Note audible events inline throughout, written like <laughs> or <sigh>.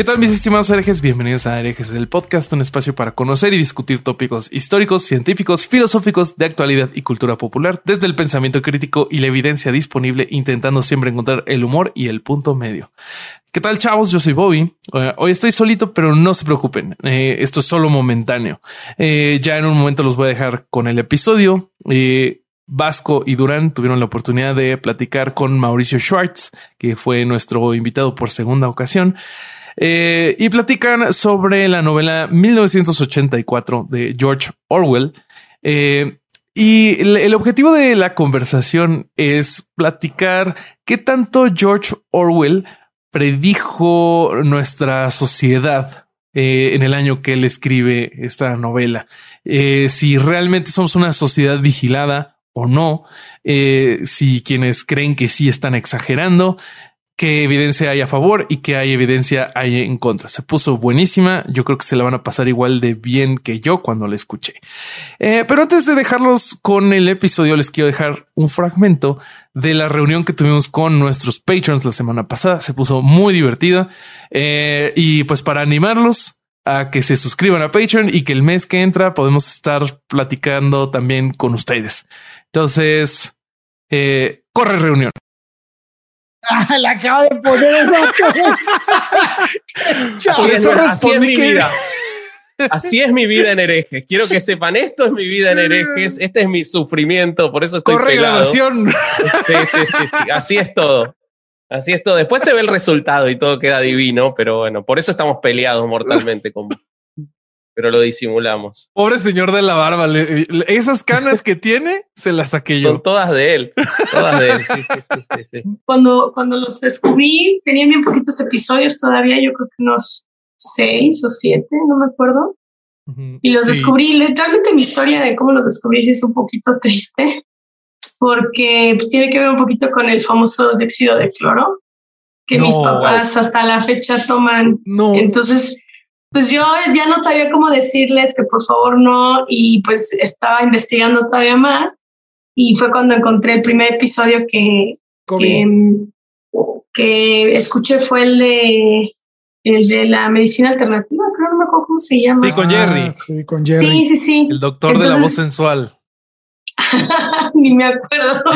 ¿Qué tal mis estimados herejes? Bienvenidos a Herejes del Podcast, un espacio para conocer y discutir tópicos históricos, científicos, filosóficos, de actualidad y cultura popular, desde el pensamiento crítico y la evidencia disponible, intentando siempre encontrar el humor y el punto medio. ¿Qué tal chavos? Yo soy Bobby. Uh, hoy estoy solito, pero no se preocupen. Eh, esto es solo momentáneo. Eh, ya en un momento los voy a dejar con el episodio. Eh, Vasco y Durán tuvieron la oportunidad de platicar con Mauricio Schwartz, que fue nuestro invitado por segunda ocasión. Eh, y platican sobre la novela 1984 de George Orwell. Eh, y el, objetivo de la conversación es platicar qué tanto George Orwell predijo nuestra sociedad eh, en el año que él escribe esta novela. Si realmente somos una sociedad vigilada o no, si quienes creen que sí están exagerando, qué evidencia hay a favor y qué hay evidencia hay en contra. Se puso buenísima. Yo creo que se la van a pasar igual de bien que yo cuando la escuché. Eh, pero antes de dejarlos con el episodio, les quiero dejar un fragmento de la reunión que tuvimos con nuestros patrons la semana pasada. Se puso muy divertida eh, y pues para animarlos a que se suscriban a Patreon y que el mes que entra podemos estar platicando también con ustedes. Entonces, eh, corre reunión. Ah, la acabo de poner el Por eso así es mi vida. Así es mi vida en herejes. Quiero que sepan, esto es mi vida en herejes, este es mi sufrimiento, por eso estoy Corre pegado. grabación. Sí, sí, sí, sí, así es todo. Así es todo. Después se ve el resultado y todo queda divino, pero bueno, por eso estamos peleados mortalmente con pero lo disimulamos. Pobre señor de la barba, le, le, esas canas que tiene se las saqué yo. Son todas de él, todas de él. Sí, sí, sí, sí, Cuando, cuando los descubrí, tenían bien poquitos episodios todavía, yo creo que unos seis o siete, no me acuerdo. Uh -huh. Y los descubrí, realmente mi historia de cómo los descubrí es un poquito triste, porque pues, tiene que ver un poquito con el famoso dióxido de cloro, que no, mis papás wow. hasta la fecha toman. No. Entonces, pues yo ya no sabía cómo decirles que por favor no y pues estaba investigando todavía más y fue cuando encontré el primer episodio que, que, que, escuché fue el de el de la medicina alternativa, creo no me acuerdo cómo se llama. Sí, con Jerry. Ah, sí, con Jerry. Sí, sí, sí. El doctor Entonces, de la voz sensual. <laughs> Ni me acuerdo. <laughs>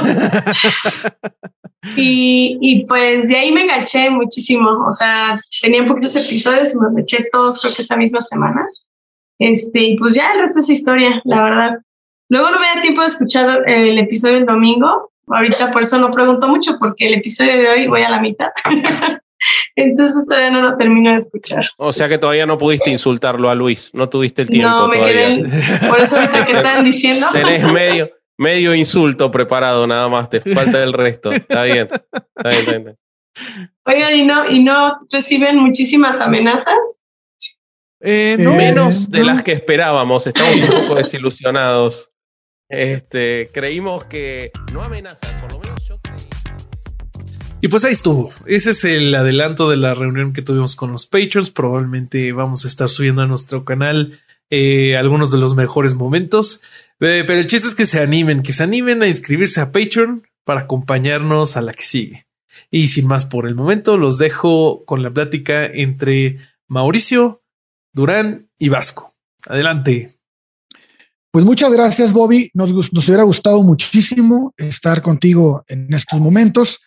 y, y pues de ahí me enganché muchísimo. O sea, tenía poquitos episodios y me los eché todos, creo que esa misma semana. Este, y pues ya el resto es historia, la verdad. Luego no me da tiempo de escuchar el episodio el domingo. Ahorita por eso no pregunto mucho, porque el episodio de hoy voy a la mitad. <laughs> Entonces todavía no lo termino de escuchar. O sea que todavía no pudiste insultarlo a Luis, no tuviste el tiempo. No, me todavía. quedé. Por eso ahorita que están diciendo. Tenés medio, medio insulto preparado, nada más, te falta el resto. Está bien. Está bien, está bien. Oigan, ¿y no, ¿y no reciben muchísimas amenazas? Eh, no. Menos de las que esperábamos, estamos un poco desilusionados. Este, creímos que no amenazas, por lo menos yo creí. Y pues ahí estuvo. Ese es el adelanto de la reunión que tuvimos con los Patrons. Probablemente vamos a estar subiendo a nuestro canal eh, algunos de los mejores momentos. Eh, pero el chiste es que se animen, que se animen a inscribirse a Patreon para acompañarnos a la que sigue. Y sin más por el momento, los dejo con la plática entre Mauricio, Durán y Vasco. Adelante. Pues muchas gracias, Bobby. Nos, nos hubiera gustado muchísimo estar contigo en estos momentos.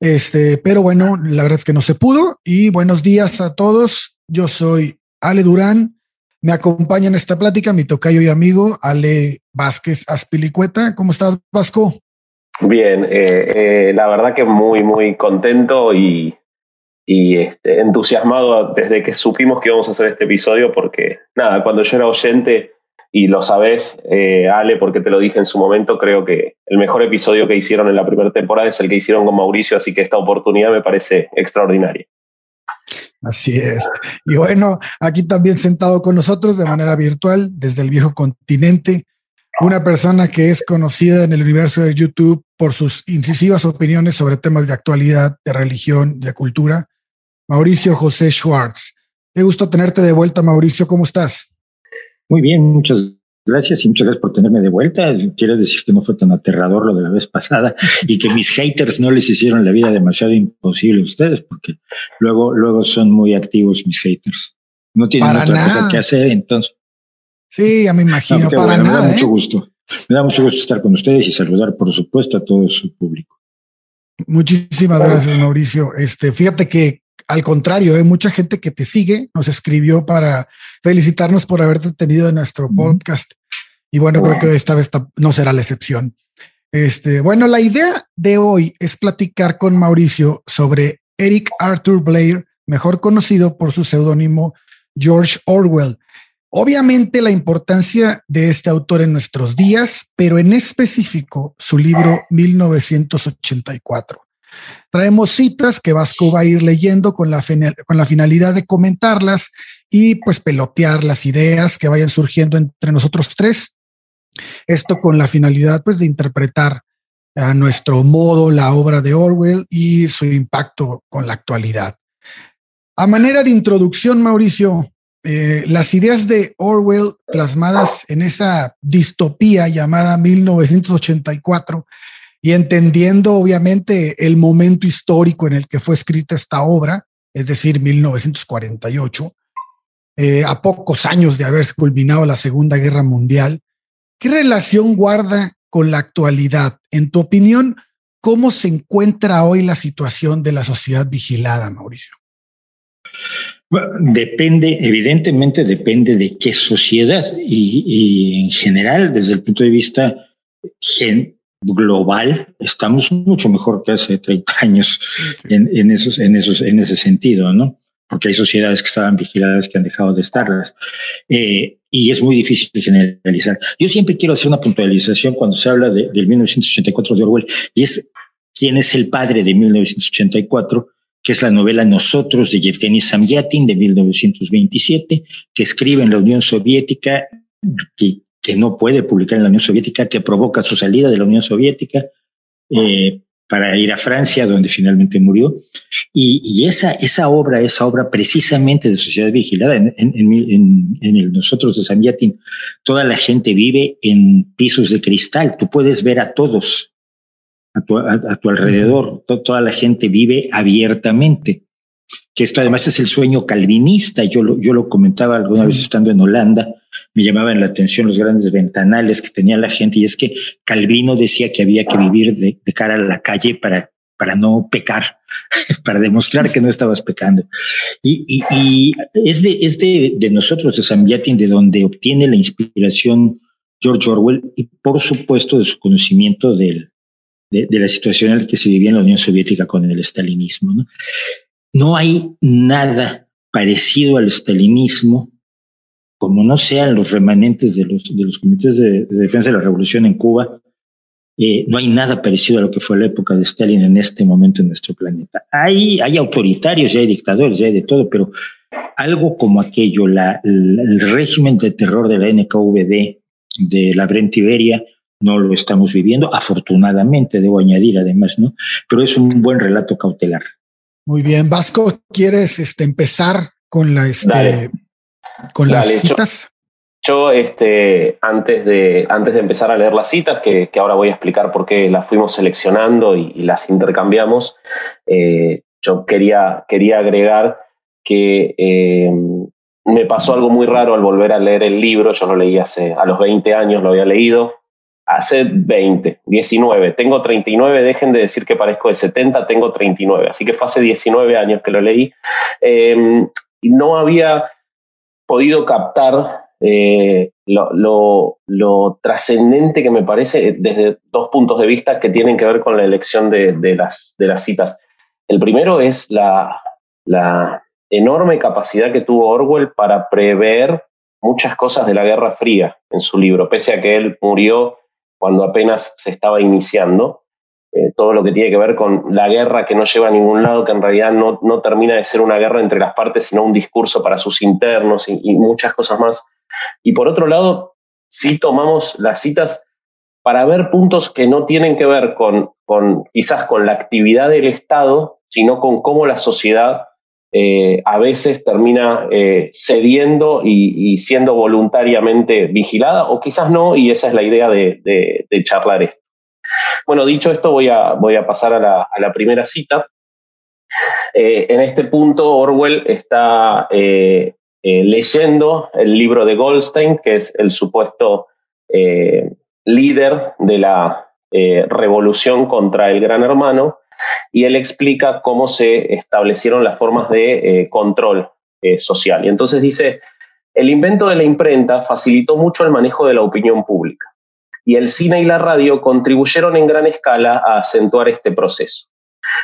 Este, pero bueno, la verdad es que no se pudo. Y buenos días a todos. Yo soy Ale Durán. Me acompaña en esta plática mi tocayo y amigo Ale Vázquez Aspilicueta. ¿Cómo estás, Vasco? Bien, eh, eh, la verdad que muy, muy contento y, este, entusiasmado desde que supimos que íbamos a hacer este episodio, porque nada, cuando yo era oyente y lo sabes, eh, Ale, porque te lo dije en su momento, creo que el mejor episodio que hicieron en la primera temporada es el que hicieron con Mauricio, así que esta oportunidad me parece extraordinaria. Así es. Y bueno, aquí también sentado con nosotros de manera virtual desde el viejo continente, una persona que es conocida en el universo de YouTube por sus incisivas opiniones sobre temas de actualidad, de religión, de cultura, Mauricio José Schwartz. Qué gusto tenerte de vuelta, Mauricio. ¿Cómo estás? Muy bien, muchas gracias y muchas gracias por tenerme de vuelta. Quiero decir que no fue tan aterrador lo de la vez pasada <laughs> y que mis haters no les hicieron la vida demasiado imposible a ustedes porque luego, luego son muy activos mis haters. No tienen otra cosa que hacer, entonces. Sí, ya me imagino. para nada, me da mucho ¿eh? gusto. Me da mucho gusto estar con ustedes y saludar, por supuesto, a todo su público. Muchísimas gracias, Mauricio. Este, fíjate que al contrario, hay mucha gente que te sigue, nos escribió para felicitarnos por haberte tenido en nuestro podcast. Y bueno, creo que esta vez no será la excepción. Este, bueno, la idea de hoy es platicar con Mauricio sobre Eric Arthur Blair, mejor conocido por su seudónimo George Orwell. Obviamente la importancia de este autor en nuestros días, pero en específico su libro 1984. Traemos citas que Vasco va a ir leyendo con la, con la finalidad de comentarlas y pues pelotear las ideas que vayan surgiendo entre nosotros tres. Esto con la finalidad pues de interpretar a nuestro modo la obra de Orwell y su impacto con la actualidad. A manera de introducción, Mauricio, eh, las ideas de Orwell plasmadas en esa distopía llamada 1984 y entendiendo obviamente el momento histórico en el que fue escrita esta obra, es decir, 1948, eh, a pocos años de haberse culminado la Segunda Guerra Mundial, ¿qué relación guarda con la actualidad? En tu opinión, ¿cómo se encuentra hoy la situación de la sociedad vigilada, Mauricio? depende, evidentemente depende de qué sociedad y, y, en general, desde el punto de vista gen, global, estamos mucho mejor que hace 30 años en, en, esos, en, esos, en ese sentido, ¿no? Porque hay sociedades que estaban vigiladas que han dejado de estarlas. Eh, y es muy difícil generalizar. Yo siempre quiero hacer una puntualización cuando se habla de, del 1984 de Orwell, y es quién es el padre de 1984, que es la novela Nosotros de Yevgeny Samyatin de 1927, que escribe en la Unión Soviética, que que no puede publicar en la Unión Soviética, que provoca su salida de la Unión Soviética eh, para ir a Francia, donde finalmente murió. Y, y, esa, esa obra, esa obra precisamente de Sociedad Vigilada, en, en, en, en el Nosotros de San Yatin, toda la gente vive en pisos de cristal. Tú puedes ver a todos a tu, a, a tu alrededor. Toda la gente vive abiertamente que esto además es el sueño calvinista. Yo lo, yo lo comentaba alguna vez estando en Holanda, me llamaban la atención los grandes ventanales que tenía la gente y es que Calvino decía que había que vivir de, de cara a la calle para, para no pecar, <laughs> para demostrar que no estabas pecando. Y, y, y es, de, es de, de nosotros, de San Yatin, de donde obtiene la inspiración George Orwell y por supuesto de su conocimiento del, de, de, la situación en la que se vivía en la Unión Soviética con el estalinismo. ¿no? No hay nada parecido al estalinismo, como no sean los remanentes de los, de los comités de, de defensa de la revolución en Cuba, eh, no hay nada parecido a lo que fue la época de Stalin en este momento en nuestro planeta. Hay, hay autoritarios, ya hay dictadores, ya hay de todo, pero algo como aquello, el régimen de terror de la NKVD, de la Brent Iberia, no lo estamos viviendo, afortunadamente, debo añadir además, ¿no? Pero es un buen relato cautelar. Muy bien, Vasco, ¿quieres este, empezar con la este, Dale. con Dale, las citas? Yo, yo, este, antes de antes de empezar a leer las citas, que, que, ahora voy a explicar por qué las fuimos seleccionando y, y las intercambiamos, eh, yo quería, quería agregar que eh, me pasó algo muy raro al volver a leer el libro. Yo lo leí hace a los 20 años, lo había leído hace 20, 19, tengo 39, dejen de decir que parezco de 70, tengo 39, así que fue hace 19 años que lo leí, eh, y no había podido captar eh, lo, lo, lo trascendente que me parece desde dos puntos de vista que tienen que ver con la elección de, de, las, de las citas. El primero es la, la enorme capacidad que tuvo Orwell para prever muchas cosas de la Guerra Fría en su libro, pese a que él murió cuando apenas se estaba iniciando. Eh, todo lo que tiene que ver con la guerra que no lleva a ningún lado, que en realidad no, no termina de ser una guerra entre las partes, sino un discurso para sus internos y, muchas cosas más. Y por otro lado, sí tomamos las citas para ver puntos que no tienen que ver con, con quizás con la actividad del Estado, sino con cómo la sociedad eh, a veces termina eh, cediendo y, siendo voluntariamente vigilada, o quizás no, y esa es la idea de, de charlar esto. Bueno, dicho esto, voy a, voy a pasar a la, primera cita. Eh, en este punto, Orwell está leyendo el libro de Goldstein, que es el supuesto líder de la revolución contra el Gran Hermano, y él explica cómo se establecieron las formas de control social. Y entonces dice, el invento de la imprenta facilitó mucho el manejo de la opinión pública y el cine y la radio contribuyeron en gran escala a acentuar este proceso.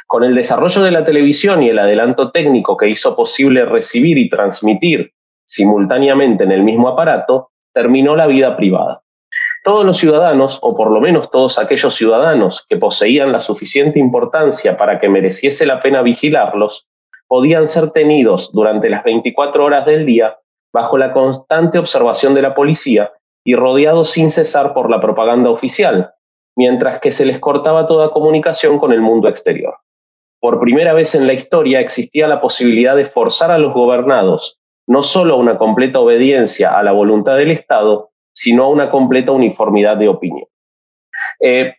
Con el desarrollo de la televisión y el adelanto técnico que hizo posible recibir y transmitir simultáneamente en el mismo aparato, terminó la vida privada. Todos los ciudadanos, o por lo menos todos aquellos ciudadanos que poseían la suficiente importancia para que mereciese la pena vigilarlos, podían ser tenidos durante las 24 horas del día bajo la constante observación de la policía y rodeados sin cesar por la propaganda oficial, mientras que se les cortaba toda comunicación con el mundo exterior. Por primera vez en la historia existía la posibilidad de forzar a los gobernados no solo a una completa obediencia a la voluntad del Estado, sino a una completa uniformidad de opinión. Eh,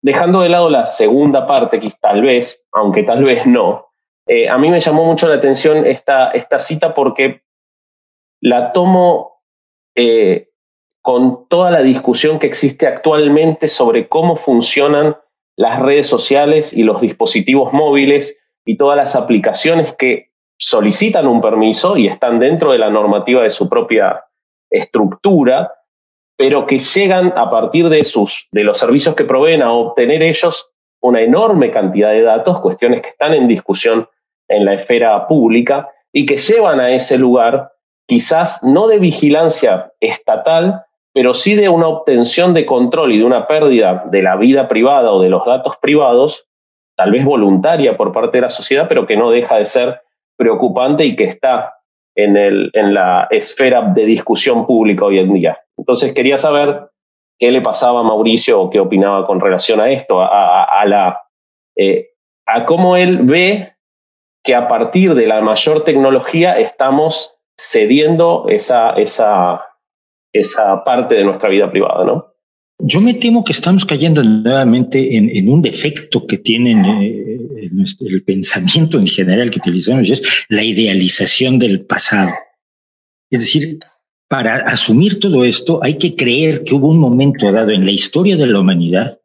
dejando de lado la segunda parte, que tal vez, aunque tal vez no, eh, a mí me llamó mucho la atención esta, esta cita porque la tomo eh, con toda la discusión que existe actualmente sobre cómo funcionan las redes sociales y los dispositivos móviles y todas las aplicaciones que solicitan un permiso y están dentro de la normativa de su propia estructura, pero que llegan a partir de, sus, de los servicios que proveen a obtener ellos una enorme cantidad de datos, cuestiones que están en discusión en la esfera pública y que llevan a ese lugar quizás no de vigilancia estatal, pero sí de una obtención de control y de una pérdida de la vida privada o de los datos privados, tal vez voluntaria por parte de la sociedad, pero que no deja de ser preocupante y que está en, el, en la esfera de discusión pública hoy en día. Entonces quería saber qué le pasaba a Mauricio o qué opinaba con relación a esto, a, la, eh, a cómo él ve que a partir de la mayor tecnología estamos cediendo esa, esa, esa parte de nuestra vida privada, ¿no? Yo me temo que estamos cayendo nuevamente en, un defecto que tienen eh, el pensamiento en general que utilizamos, es la idealización del pasado. Es decir, para asumir todo esto hay que creer que hubo un momento dado en la historia de la humanidad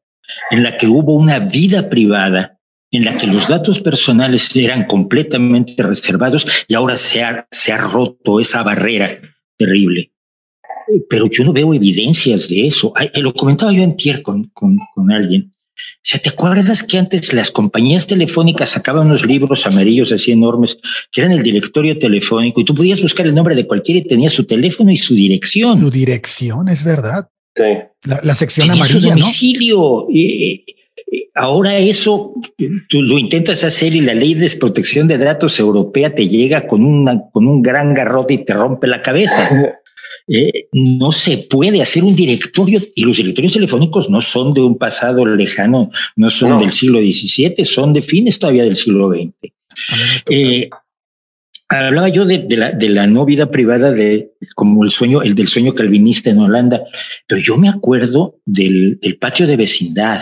en la que hubo una vida privada, en la que los datos personales eran completamente reservados y ahora se ha, se ha roto esa barrera terrible pero yo no veo evidencias de eso. Eh, lo comentaba yo antier con, con, con alguien. O sea, ¿te acuerdas que antes las compañías telefónicas sacaban unos libros amarillos así enormes que eran el directorio telefónico y tú podías buscar el nombre de cualquiera y tenía su teléfono y su dirección? Su dirección, es verdad. Sí. La, sección amarilla, su domicilio. ahora eso tú lo intentas hacer y la ley de protección de datos europea te llega con, una, con un gran garrote y te rompe la cabeza. <laughs> Eh, no se puede hacer un directorio y los directorios telefónicos no son de un pasado lejano, no son del siglo XVII, son de fines todavía del siglo XX. Eh, hablaba yo de, la, de, la, no vida privada de como el sueño, el del sueño calvinista en Holanda, pero yo me acuerdo del, del patio de vecindad.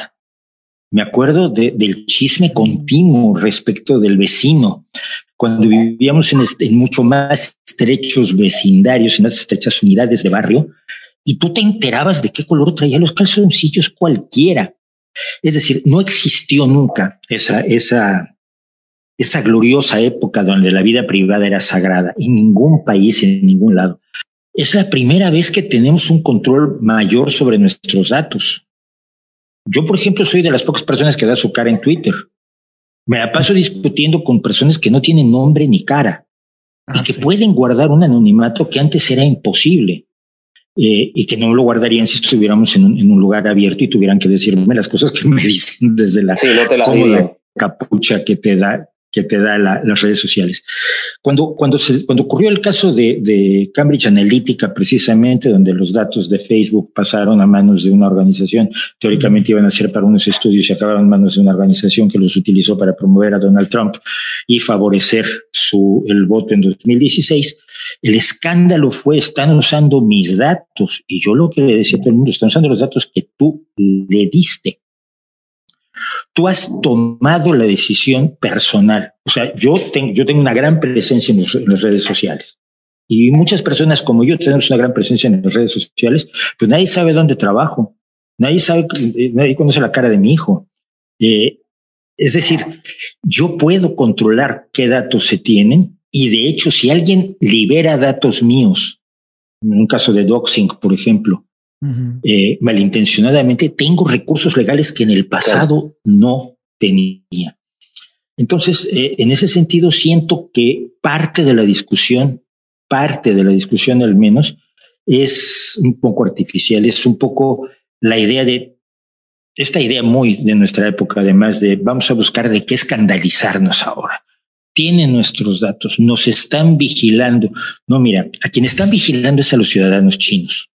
Me acuerdo del chisme continuo respecto del vecino cuando vivíamos en, mucho más estrechos vecindarios, en las estrechas unidades de barrio, y tú te enterabas de qué color traía los calzoncillos cualquiera. Es decir, no existió nunca esa, esa, esa gloriosa época donde la vida privada era sagrada, en ningún país, en ningún lado. Es la primera vez que tenemos un control mayor sobre nuestros datos. Yo, por ejemplo, soy de las pocas personas que da su cara en Twitter. Me la paso discutiendo con personas que no tienen nombre ni cara. Y que pueden guardar un anonimato que antes era imposible. Eh, y que no lo guardarían si estuviéramos en un, en un, lugar abierto y tuvieran que decirme las cosas que me dicen desde la sí, no te cómoda capucha que te da que te da la, las redes sociales. Cuando, cuando, se, cuando ocurrió el caso de, de, Cambridge Analytica, precisamente, donde los datos de Facebook pasaron a manos de una organización, teóricamente iban a ser para unos estudios y acabaron en manos de una organización que los utilizó para promover a Donald Trump y favorecer su, el voto en 2016, el escándalo fue, están usando mis datos. Y yo lo que le decía a todo el mundo, están usando los datos que tú le diste. Tú has tomado la decisión personal. O sea, yo, tengo, yo tengo una gran presencia en, los, en las redes sociales. Y muchas personas como yo tenemos una gran presencia en las redes sociales, pues nadie sabe dónde trabajo. Nadie sabe, nadie conoce la cara de mi hijo. Eh, es decir, yo puedo controlar qué datos se tienen y de hecho, si alguien libera datos míos, en un caso de doxing, por ejemplo, uh -huh. eh, malintencionadamente, tengo recursos legales que en el pasado no tenía. Entonces, eh, en ese sentido, siento que parte de la discusión, parte de la discusión al menos, es un poco artificial, es un poco la idea de esta idea muy de nuestra época, además de vamos a buscar de qué escandalizarnos ahora. Tienen nuestros datos, nos están vigilando. No, mira, a quien están vigilando es a los ciudadanos chinos.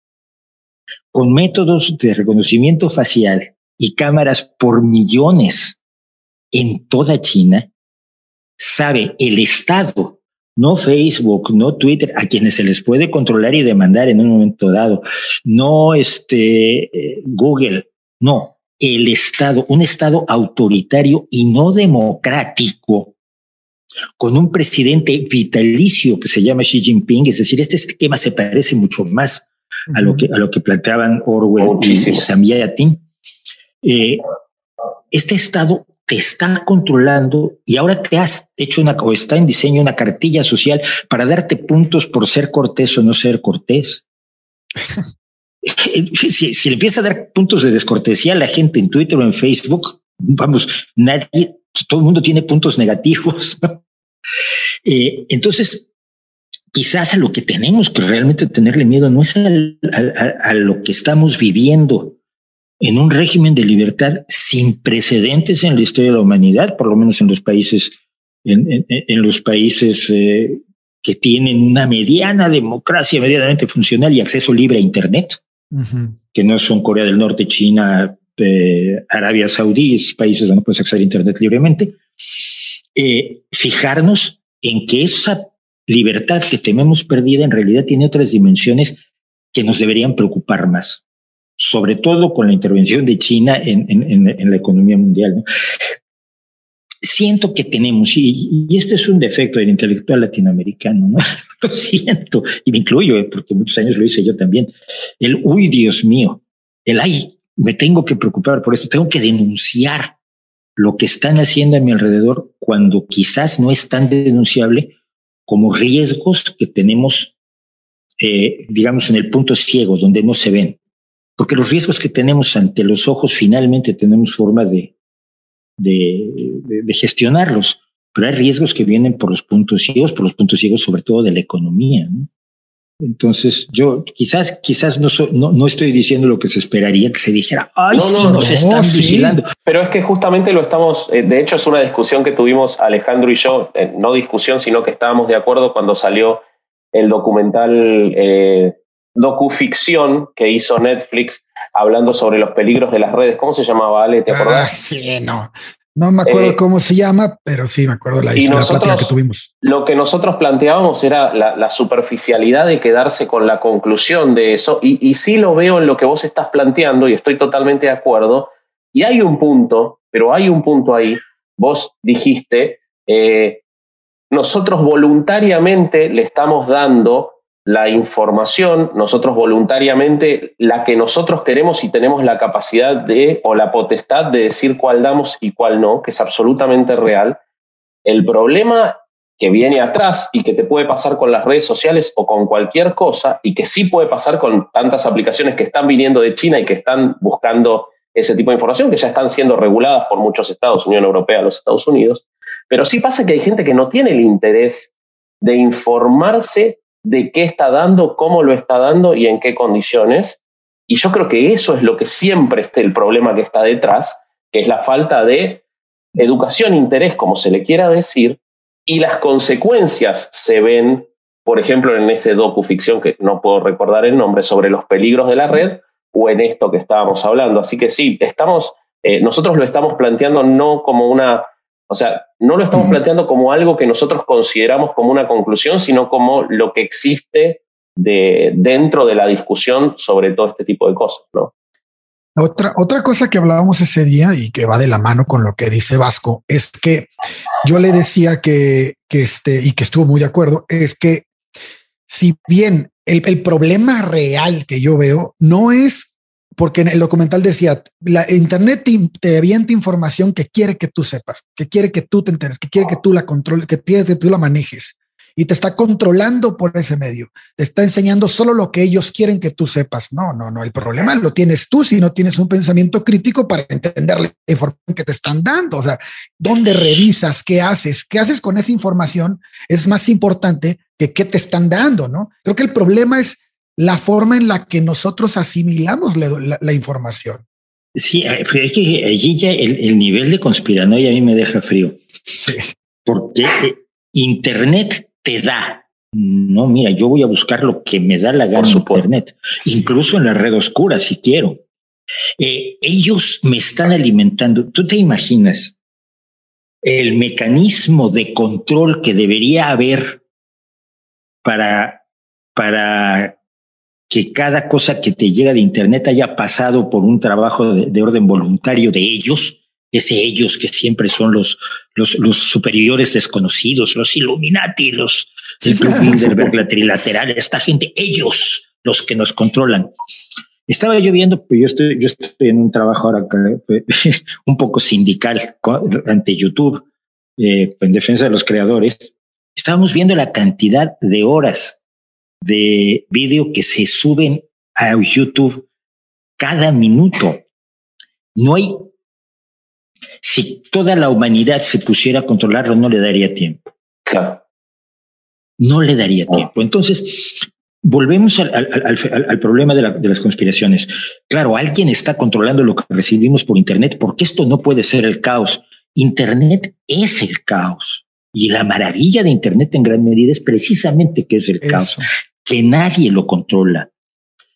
Con métodos de reconocimiento facial y cámaras por millones en toda China, sabe el Estado, no Facebook, no Twitter, a quienes se les puede controlar y demandar en un momento dado, no este eh, Google, no, el Estado, un Estado autoritario y no democrático, con un presidente vitalicio que se llama Xi Jinping, es decir, este esquema se parece mucho más uh -huh. a, lo que, a lo que planteaban Orwell Muchísimo. y Samyatin. Eh, este Estado te está controlando y ahora te has hecho una, o está en diseño una cartilla social para darte puntos por ser cortés o no ser cortés. <laughs> si, si, le empieza a dar puntos de descortesía a la gente en Twitter o en Facebook, vamos, nadie, todo el mundo tiene puntos negativos. eh, entonces, quizás a lo que tenemos que realmente tenerle miedo no es a, a, a, lo que estamos viviendo en un régimen de libertad sin precedentes en la historia de la humanidad, por lo menos en los países, en, en, en los países eh, que tienen una mediana democracia medianamente funcional y acceso libre a Internet uh -huh. que no son Corea del Norte, China, eh, Arabia Saudí, países donde puedes acceder a Internet libremente, eh, fijarnos en que esa libertad que tememos perdida en realidad tiene otras dimensiones que nos deberían preocupar más, sobre todo con la intervención de China en, en, la economía mundial. Siento que tenemos, y, y, este es un defecto del intelectual latinoamericano, ¿no? <laughs> Lo siento, y me incluyo, ¿eh? porque muchos años lo hice yo también. El, uy, Dios mío, el, ay, me tengo que preocupar por esto, tengo que denunciar lo que están haciendo a mi alrededor cuando quizás no es tan denunciable como riesgos que tenemos, eh, digamos, en el punto ciego, donde no se ven. Porque los riesgos que tenemos ante los ojos finalmente tenemos forma de, de, de, de gestionarlos, pero hay riesgos que vienen por los puntos ciegos, por los puntos ciegos sobre todo de la economía. ¿no? Entonces, yo quizás, quizás no, so, no, no, estoy diciendo lo que se esperaría que se dijera, ay, no, sí, no, nos no, están sí. vigilando. Pero es que justamente lo estamos, eh, de hecho es una discusión que tuvimos Alejandro y yo, eh, no discusión, sino que estábamos de acuerdo cuando salió el documental eh, docuficción que hizo Netflix hablando sobre los peligros de las redes. ¿Cómo se llamaba, Ale? ¿Te acordás? Ah, sí, no. No me acuerdo eh, cómo se llama, pero sí me acuerdo la, la plática que tuvimos. Lo que nosotros planteábamos era la, la, superficialidad de quedarse con la conclusión de eso, y, y sí lo veo en lo que vos estás planteando, y estoy totalmente de acuerdo. Y hay un punto, pero hay un punto ahí. Vos dijiste, eh, nosotros voluntariamente le estamos dando la información, nosotros voluntariamente, la que nosotros queremos y tenemos la capacidad de, o la potestad de decir cuál damos y cuál no, que es absolutamente real. El problema que viene atrás y que te puede pasar con las redes sociales o con cualquier cosa, y que sí puede pasar con tantas aplicaciones que están viniendo de China y que están buscando ese tipo de información, que ya están siendo reguladas por muchos estados, Unión Europea, los Estados Unidos, pero sí pasa que hay gente que no tiene el interés de informarse de qué está dando, cómo lo está dando y en qué condiciones. Y yo creo que eso es lo que siempre esté el problema que está detrás, que es la falta de educación, interés, como se le quiera decir, y las consecuencias se ven, por ejemplo, en ese docuficción que no puedo recordar el nombre, sobre los peligros de la red, o en esto que estábamos hablando. Así que sí, estamos, eh, nosotros lo estamos planteando no como una o sea, no lo estamos planteando como algo que nosotros consideramos como una conclusión, sino como lo que existe de, dentro de la discusión sobre todo este tipo de cosas, ¿no? Otra, otra cosa que hablábamos ese día y que va de la mano con lo que dice Vasco es que yo le decía que, que este y que estuvo muy de acuerdo es que si bien el, el problema real que yo veo no es porque en el documental decía, la Internet te, avienta información que quiere que tú sepas, que quiere que tú te enteres, que quiere que tú la controles, que que tú la manejes y te está controlando por ese medio. Te está enseñando solo lo que ellos quieren que tú sepas. No, no, no. El problema lo tienes tú si no tienes un pensamiento crítico para entender la información que te están dando. O sea, dónde revisas, qué haces, qué haces con esa información es más importante que qué te están dando, ¿no? Creo que el problema es la forma en la que nosotros asimilamos la, información. Sí, eh, es que allí ya el, nivel de conspiranoia a mí me deja frío. Sí. Porque eh, Internet te da. No, mira, yo voy a buscar lo que me da la gana en Internet, incluso en la red oscura si quiero. Eh, ellos me están alimentando. ¿Tú te imaginas el mecanismo de control que debería haber para, para que cada cosa que te llega de Internet haya pasado por un trabajo de, orden voluntario de ellos, ese ellos que siempre son los, los, los superiores desconocidos, los Illuminati, los el Club Bilderberg, la trilateral, esta gente, ellos los que nos controlan. Estaba yo viendo, pues yo estoy, yo estoy en un trabajo ahora <laughs> un poco sindical ante YouTube, eh, en defensa de los creadores. Estábamos viendo la cantidad de horas de vídeo que se suben a YouTube cada minuto. No hay, si toda la humanidad se pusiera a controlarlo, no le daría tiempo. Claro. No le daría tiempo. Entonces, volvemos al, al, problema de, de, las conspiraciones. Claro, alguien está controlando lo que recibimos por Internet, porque esto no puede ser el caos. Internet es el caos. Y la maravilla de Internet en gran medida es precisamente que es el caos que nadie lo controla,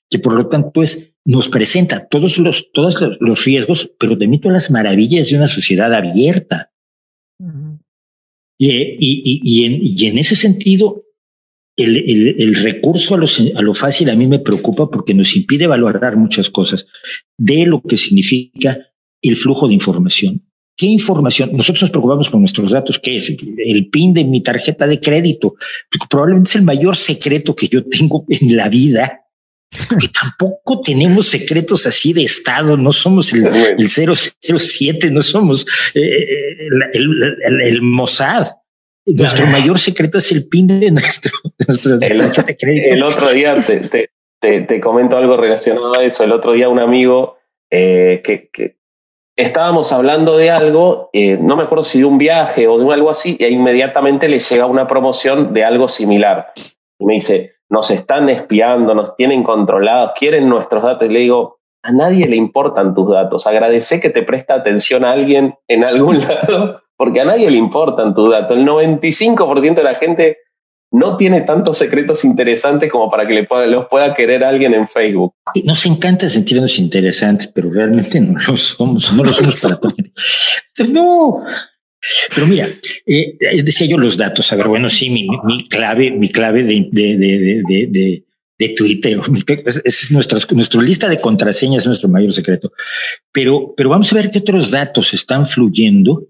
que por lo tanto es, nos presenta todos los, todos los, riesgos, pero también todas las maravillas de una sociedad abierta. y, y, y, en, y, en, ese sentido, el, el, el recurso a lo, a lo, fácil a mí me preocupa porque nos impide valorar muchas cosas de lo que significa el flujo de información. ¿Qué información? Nosotros nos preocupamos por nuestros datos, ¿qué es? El PIN de mi tarjeta de crédito. Probablemente es el mayor secreto que yo tengo en la vida. Que tampoco tenemos secretos así de Estado, no somos el, el 007, no somos eh, el, el, Mossad. Nuestro mayor secreto es el PIN de nuestro, <laughs> tarjeta de crédito. El otro día te, te, te, comento algo relacionado a eso. El otro día un amigo eh, que, que estábamos hablando de algo, eh, no me acuerdo si de un viaje o de algo así, e inmediatamente le llega una promoción de algo similar. Y me dice, nos están espiando, nos tienen controlados, quieren nuestros datos. Y le digo, a nadie le importan tus datos. Agradece que te presta atención a alguien en algún <laughs> lado, porque a nadie le importan tus datos. El 95% de la gente no tiene tantos secretos interesantes como para que le pueda, los pueda querer alguien en Facebook. Nos encanta sentirnos interesantes, pero realmente no lo somos, no lo somos para. No. Pero mira, eh, decía yo los datos. A ver, bueno, sí, mi, clave, mi clave de, Twitter, es, es nuestra, nuestra lista de contraseñas, es nuestro mayor secreto. Pero, pero vamos a ver qué otros datos están fluyendo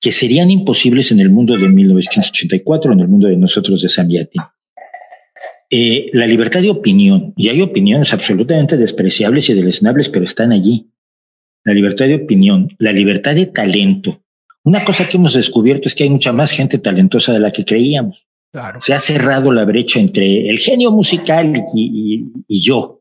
que serían imposibles en el mundo de 1984, en el mundo de nosotros de Sambiati. Eh, la libertad de opinión, y hay opiniones absolutamente despreciables y deleznables, pero están allí. La libertad de opinión, la libertad de talento. Una cosa que hemos descubierto es que hay mucha más gente talentosa de la que creíamos. Se ha cerrado la brecha entre el genio musical y yo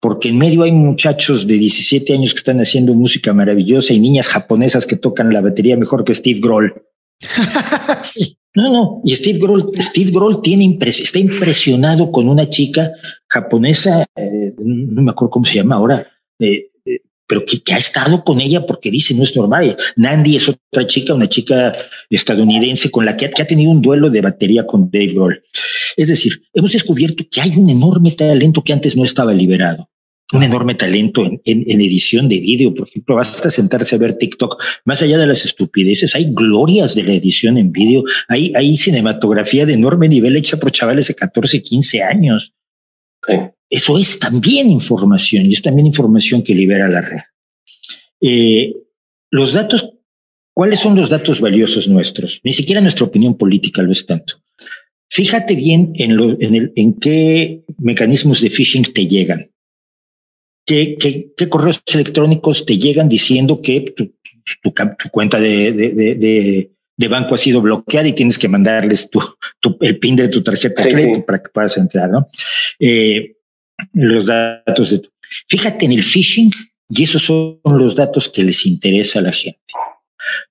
porque en medio hay muchachos de 17 años que están haciendo música maravillosa y niñas japonesas que tocan la batería mejor que Steve Grohl. <laughs> sí. No, no. Y Steve Grohl, Steve Grohl tiene está impresionado con una chica japonesa, eh, no me acuerdo cómo se llama ahora, eh, pero que, ha estado con ella porque dice no es normal. Nandi es otra chica, una chica estadounidense con la que, que ha tenido un duelo de batería con Dave Grohl. Es decir, hemos descubierto que hay un enorme talento que antes no estaba liberado un enorme talento en, edición de vídeo. Por ejemplo, basta sentarse a ver TikTok. Más allá de las estupideces, hay glorias de la edición en vídeo. Hay, hay cinematografía de enorme nivel hecha por chavales de 14, 15 años. Eso es también información y es también información que libera la red. Eh, los datos, ¿cuáles son los datos valiosos nuestros? Ni siquiera nuestra opinión política lo es tanto. Fíjate bien en, lo, en, el, en qué mecanismos de phishing te llegan ¿Qué, qué, correos electrónicos te llegan diciendo que tu, tu, cuenta de, de, de, banco ha sido bloqueada y tienes que mandarles tu, el PIN de tu tarjeta de crédito para que puedas entrar, ¿no? Eh, los datos de Fíjate en el phishing y esos son los datos que les interesa a la gente.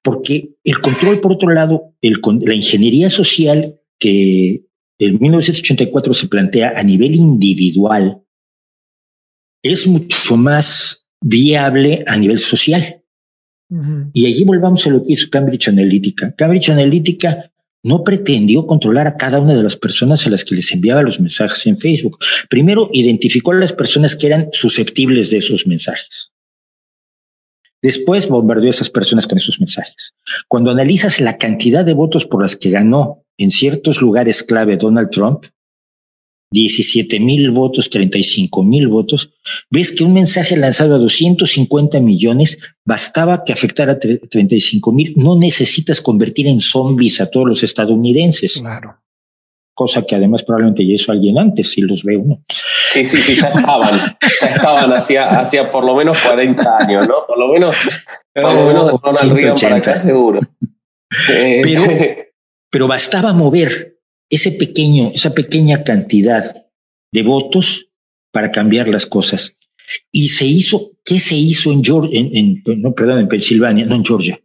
Porque el control, por otro lado, el, la ingeniería social que en 1984 se plantea a nivel individual es mucho más viable a nivel social. Y allí volvamos a lo que hizo Cambridge Analytica. Cambridge Analytica no pretendió controlar a cada una de las personas a las que les enviaba los mensajes en Facebook. Primero, identificó a las personas que eran susceptibles de esos mensajes. Después bombardeó a esas personas con esos mensajes. Cuando analizas la cantidad de votos por las que ganó en ciertos lugares clave Donald Trump, 17 mil votos, 35 mil votos, ves que un mensaje lanzado a 250 millones bastaba que afectara a 35 mil. No necesitas convertir en zombies a todos los estadounidenses. Claro. Cosa que además probablemente ya hizo alguien antes, si los ve uno. Sí, sí, sí, ya estaban, ya estaban hacía, hacía por lo menos 40 años, ¿no? Por lo menos, por lo menos de Ronald Reagan para acá seguro. Pero, pero bastaba mover ese pequeño, esa pequeña cantidad de votos para cambiar las cosas. Y se hizo, ¿qué se hizo en Georgia, en, no, perdón, en Pensilvania, no en Georgia,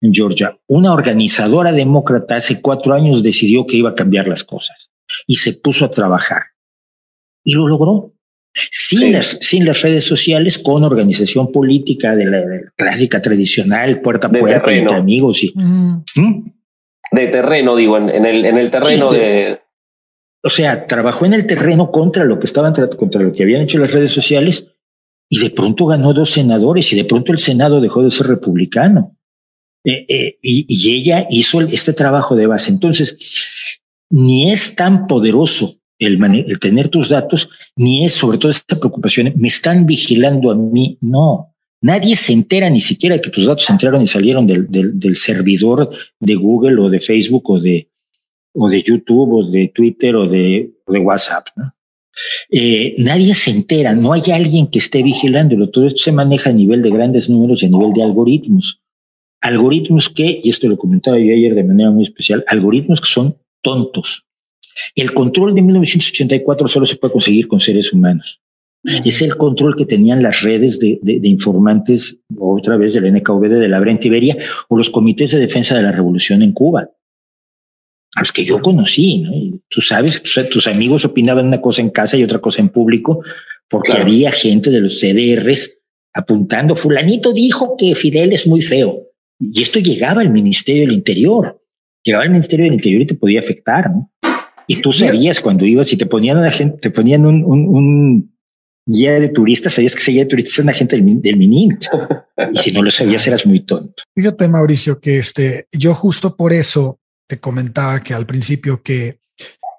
en Georgia? Una organizadora demócrata hace cuatro años decidió que iba a cambiar las cosas y se puso a trabajar. Y lo logró. Sin, las, sin las redes sociales, con organización política de la, clásica tradicional, puerta a puerta, entre amigos. Y, ¿Mm? De terreno, digo, en, el, en el terreno de, O sea, trabajó en el terreno contra lo que estaban contra lo que habían hecho las redes sociales y de pronto ganó dos senadores y de pronto el Senado dejó de ser republicano. Eh, eh, y, ella hizo este trabajo de base. Entonces, ni es tan poderoso el, el tener tus datos, ni es sobre todo esta preocupación, me están vigilando a mí. No, Nadie se entera ni siquiera que tus datos entraron y salieron del, servidor de Google o de Facebook o de, o de YouTube o de Twitter o de, de WhatsApp. ¿no? Eh, nadie se entera, no hay alguien que esté vigilándolo. Todo esto se maneja a nivel de grandes números y a nivel de algoritmos. Algoritmos que, y esto lo comentaba yo ayer de manera muy especial, algoritmos que son tontos. El control de 1984 solo se puede conseguir con seres humanos. Es el control que tenían las redes de, informantes, otra vez del NKVD de la Brent Iberia, o los comités de defensa de la revolución en Cuba, a los que yo conocí. ¿no? tú sabes, tus, amigos opinaban una cosa en casa y otra cosa en público, porque había gente de los CDRs apuntando, fulanito dijo que Fidel es muy feo. Y esto llegaba al Ministerio del Interior. Llegaba al Ministerio del Interior y te podía afectar, ¿no? Y tú sabías cuando ibas y te ponían a la gente, te ponían un guía de turistas, sabías que ese guía de turistas era una gente del, del MININT. <laughs> y si no lo sabías, eras muy tonto. Fíjate, Mauricio, que este, yo justo por eso te comentaba que al principio que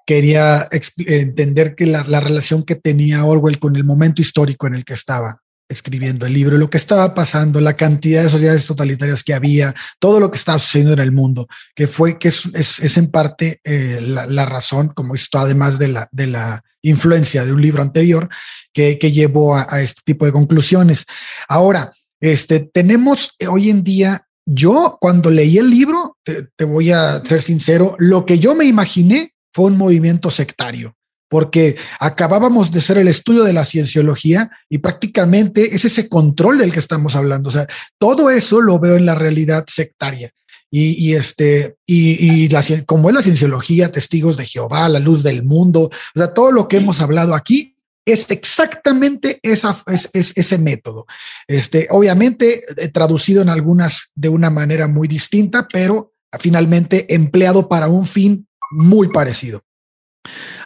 quería entender que la, la relación que tenía Orwell con el momento histórico en el que estaba escribiendo el libro, lo que estaba pasando, la cantidad de sociedades totalitarias que había, todo lo que estaba sucediendo en el mundo, que fue que es, es, en parte eh, la, razón, como esto, además de la, de la influencia de un libro anterior, que, que llevó a, este tipo de conclusiones. Ahora, este, tenemos hoy en día, yo cuando leí el libro, te voy a ser sincero, lo que yo me imaginé fue un movimiento sectario porque acabábamos de ser el estudio de la cienciología y prácticamente es ese control del que estamos hablando. O sea, todo eso lo veo en la realidad sectaria. y, este, y, como es la cienciología, testigos de Jehová, la luz del mundo, o sea, todo lo que hemos hablado aquí es exactamente esa, es, ese método. Este, obviamente eh, traducido en algunas de una manera muy distinta, pero finalmente empleado para un fin muy parecido.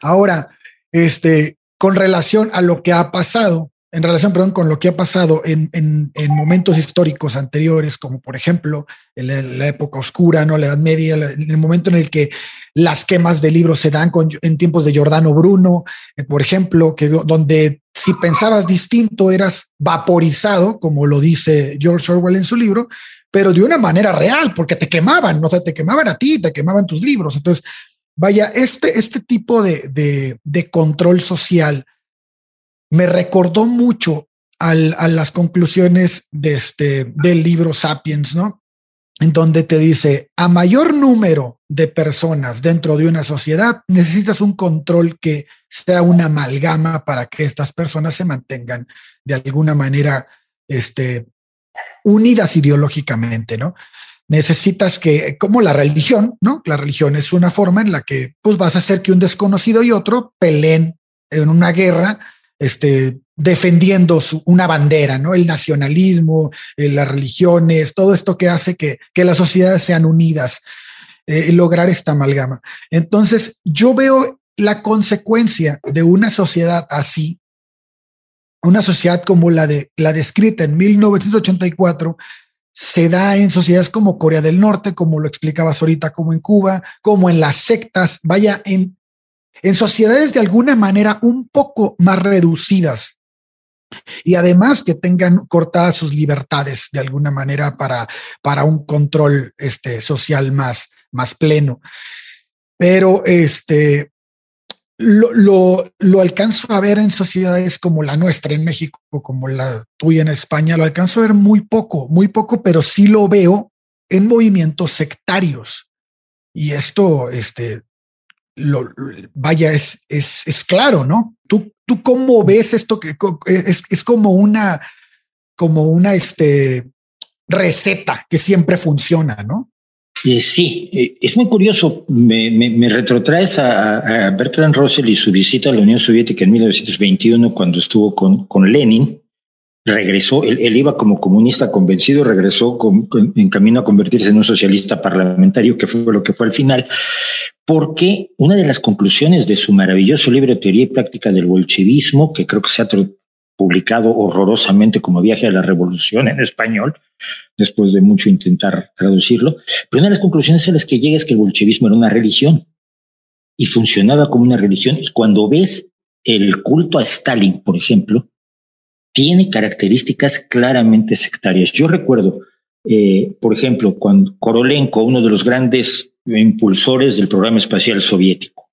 Ahora, este, con relación a lo que ha pasado, en relación, perdón, con lo que ha pasado en, en, momentos históricos anteriores, como por ejemplo en la, época oscura, ¿no? La Edad Media, el momento en el que las quemas de libros se dan en tiempos de Giordano Bruno, eh, por ejemplo, que donde si pensabas distinto eras vaporizado, como lo dice George Orwell en su libro, pero de una manera real, porque te quemaban, no sea, te quemaban a ti, te quemaban tus libros. Entonces, vaya, este, este tipo de, de, control social me recordó mucho al, a las conclusiones de este, del libro Sapiens, ¿no? En donde te dice, a mayor número de personas dentro de una sociedad, necesitas un control que sea una amalgama para que estas personas se mantengan de alguna manera este, unidas ideológicamente, ¿no? Necesitas que, como la religión, ¿no? La religión es una forma en la que pues vas a hacer que un desconocido y otro peleen en una guerra este, defendiendo una bandera, ¿no? El nacionalismo, eh, las religiones, todo esto que hace que, que las sociedades sean unidas, eh, lograr esta amalgama. Entonces, yo veo la consecuencia de una sociedad así, una sociedad como la de la descrita en 1984, se da en sociedades como Corea del Norte, como lo explicabas ahorita, como en Cuba, como en las sectas, vaya, en en sociedades de alguna manera un poco más reducidas y además que tengan cortadas sus libertades de alguna manera para, para un control este, social más, más pleno. Pero este, lo, lo, lo, alcanzo a ver en sociedades como la nuestra en México, como la tuya en España, lo alcanzo a ver muy poco, muy poco, pero sí lo veo en movimientos sectarios. Y esto, este, lo, vaya, es, es, es, claro, ¿no? ¿Tú, ¿Tú cómo ves esto que es, es como una, como una este, receta que siempre funciona, ¿no? Eh, sí, eh, es muy curioso. Me, retrotraes a, Bertrand Russell y su visita a la Unión Soviética en 1921 cuando estuvo con Lenin regresó, él, iba como comunista convencido, regresó en camino a convertirse en un socialista parlamentario, que fue lo que fue al final, porque una de las conclusiones de su maravilloso libro Teoría y Práctica del Bolchevismo, que creo que se ha publicado horrorosamente como Viaje a la Revolución en español, después de mucho intentar traducirlo, pero una de las conclusiones a las que llega es que el bolchevismo era una religión y funcionaba como una religión, y cuando ves el culto a Stalin, por ejemplo, tiene características claramente sectarias. Yo recuerdo, eh, por ejemplo, cuando Korolenko, uno de los grandes impulsores del programa espacial soviético,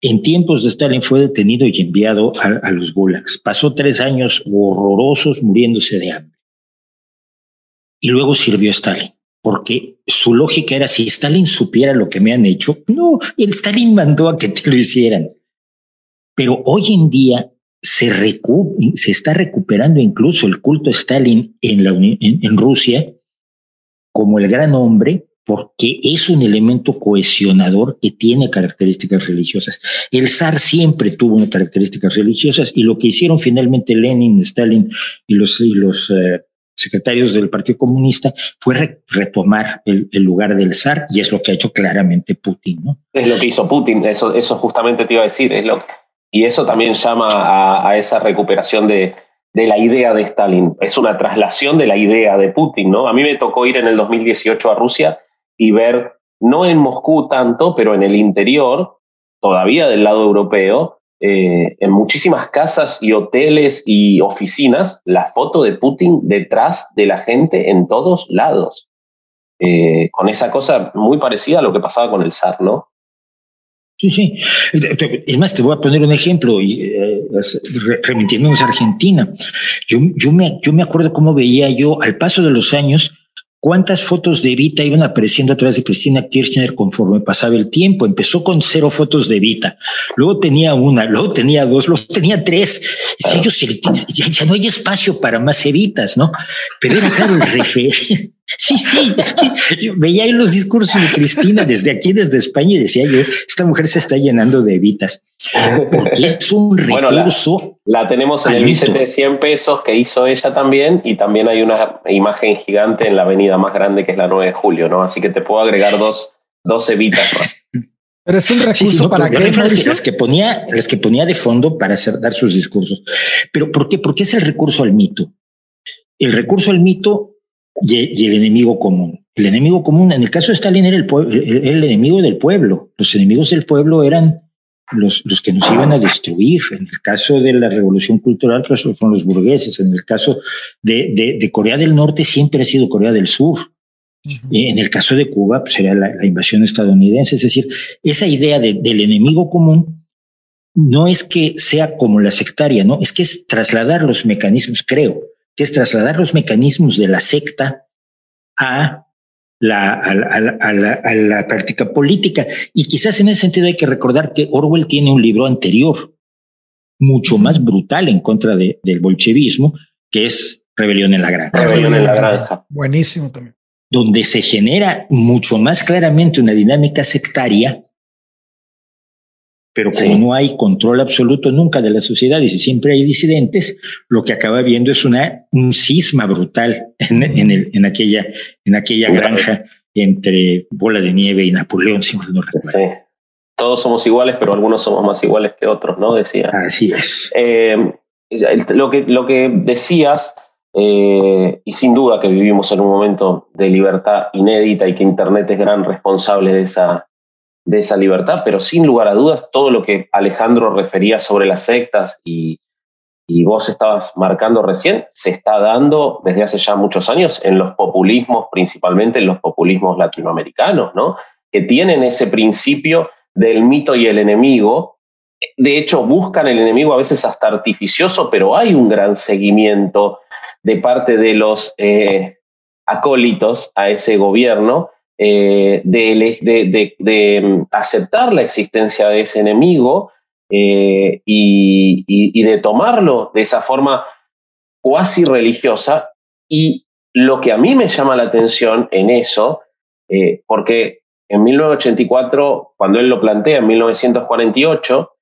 en tiempos de Stalin fue detenido y enviado a, los gulags. Pasó tres años horrorosos muriéndose de hambre. Y luego sirvió a Stalin, porque su lógica era, si Stalin supiera lo que me han hecho, no, el Stalin mandó a que te lo hicieran. Pero hoy en día se, se está recuperando incluso el culto a Stalin en, la, en, Rusia como el gran hombre porque es un elemento cohesionador que tiene características religiosas. El zar siempre tuvo características religiosas y lo que hicieron finalmente Lenin, Stalin y los, y los eh, secretarios del Partido Comunista fue retomar el, lugar del zar y es lo que ha hecho claramente Putin. ¿no? Es lo que hizo Putin, eso, eso justamente te iba a decir, es lo, y eso también llama a, esa recuperación de, la idea de Stalin. Es una traslación de la idea de Putin, ¿no? A mí me tocó ir en el 2018 a Rusia y ver, no en Moscú tanto, pero en el interior, todavía del lado europeo, eh, en muchísimas casas y hoteles y oficinas, la foto de Putin detrás de la gente en todos lados. Eh, con esa cosa muy parecida a lo que pasaba con el zar, ¿no? Sí, sí. Es más, te voy a poner un ejemplo, y, eh, remitiéndonos a Argentina. Yo, yo, me, yo me acuerdo cómo veía yo al paso de los años cuántas fotos de Evita iban apareciendo a través de Cristina Kirchner conforme pasaba el tiempo. Empezó con cero fotos de Evita, luego tenía una, luego tenía dos, luego tenía tres. ya, ya, no hay espacio para más Evitas, ¿no? Pero era claro el, Sí, sí, es que yo veía ahí los discursos de Cristina desde aquí, desde España, y decía yo, esta mujer se está llenando de evitas. Porque es un <laughs> recurso. la, tenemos en el billete de 100 pesos que hizo ella también, y también hay una imagen gigante en la avenida más grande que es la 9 de julio, ¿no? Así que te puedo agregar dos, dos evitas. <laughs> Pero es un recurso para que las que ponía, las que ponía de fondo para hacer, dar sus discursos. Pero ¿por qué? Porque es el recurso al mito. El recurso al mito y, el enemigo común. El enemigo común, en el caso de Stalin, era el, el, enemigo del pueblo. Los enemigos del pueblo eran los, los que nos iban a destruir. En el caso de la revolución cultural, pues fueron los burgueses. En el caso de, de, Corea del Norte, siempre ha sido Corea del Sur. En el caso de Cuba, pues sería la, invasión estadounidense. Es decir, esa idea del enemigo común no es que sea como la sectaria, no, es que es trasladar los mecanismos, creo, que es trasladar los mecanismos de la secta a la, a, la, práctica política. Y quizás en ese sentido hay que recordar que Orwell tiene un libro anterior, mucho más brutal en contra del bolchevismo, que es Rebelión en la Granja. Rebelión en la Granja. Buenísimo también. Donde se genera mucho más claramente una dinámica sectaria pero como no hay control absoluto nunca de la sociedad y si siempre hay disidentes, lo que acaba viendo es una, un cisma brutal en, en, el, en aquella, en aquella granja entre Bola de Nieve y Napoleón, si no recuerdo. Sí. Todos somos iguales, pero algunos somos más iguales que otros, ¿no? Decía. Así es. Eh, lo, que, lo que decías, eh, y sin duda que vivimos en un momento de libertad inédita y que Internet es gran responsable de esa, de esa libertad, pero sin lugar a dudas todo lo que Alejandro refería sobre las sectas y, vos estabas marcando recién, se está dando desde hace ya muchos años en los populismos, principalmente en los populismos latinoamericanos, ¿no? que tienen ese principio del mito y el enemigo. De hecho, buscan el enemigo a veces hasta artificioso, pero hay un gran seguimiento de parte de los eh, acólitos a ese gobierno eh, de, mm, aceptar la existencia de ese enemigo eh, y, de tomarlo de esa forma cuasi religiosa. Y lo que a mí me llama la atención en eso, eh, porque en 1984, cuando él lo plantea, en 1948,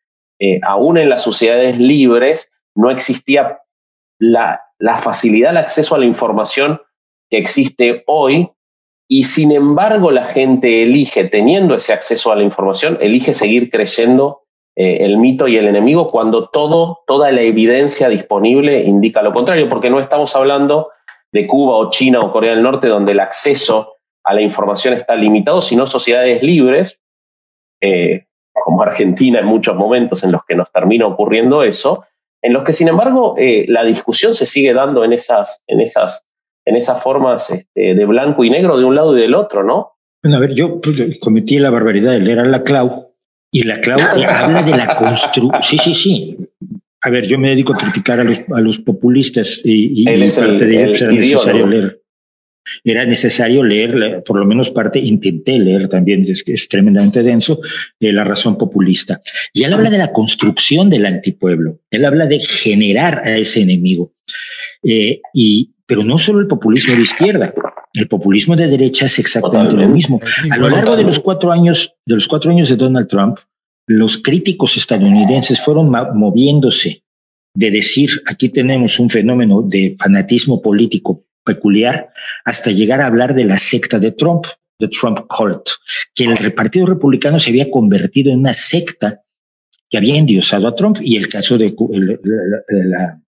aún en las sociedades libres no existía la, la facilidad, el acceso a la información que existe hoy y sin embargo la gente elige, teniendo ese acceso a la información, elige seguir creyendo eh, el mito y el enemigo cuando toda la evidencia disponible indica lo contrario, porque no estamos hablando de Cuba o China o Corea del Norte donde el acceso a la información está limitado, sino sociedades libres, eh, como Argentina en muchos momentos en los que nos termina ocurriendo eso, en los que sin embargo eh, la discusión se sigue dando en esas, en esas en esas formas este, de blanco y negro de un lado y del otro, ¿no? Bueno, a ver, yo pues, cometí la barbaridad de leer a la Clau y la Clau <laughs> habla de la construcción. Sí, sí, sí. A ver, yo me dedico a criticar a los, a los populistas y, y parte de ello pues, era necesario leer. Era necesario leer, por lo menos parte, intenté leer también, es que es tremendamente denso, de la razón populista. Y él habla de la construcción del antipueblo, él habla de generar a ese enemigo. Eh, y, pero no solo el populismo de izquierda, el populismo de derecha es exactamente lo mismo. A lo largo de los cuatro años, de los cuatro años de Donald Trump, los críticos estadounidenses fueron moviéndose de decir aquí tenemos un fenómeno de fanatismo político peculiar hasta llegar a hablar de la secta de Trump, de Trump Cult, que el Partido Republicano se había convertido en una secta que había endiosado a Trump y el caso de la, la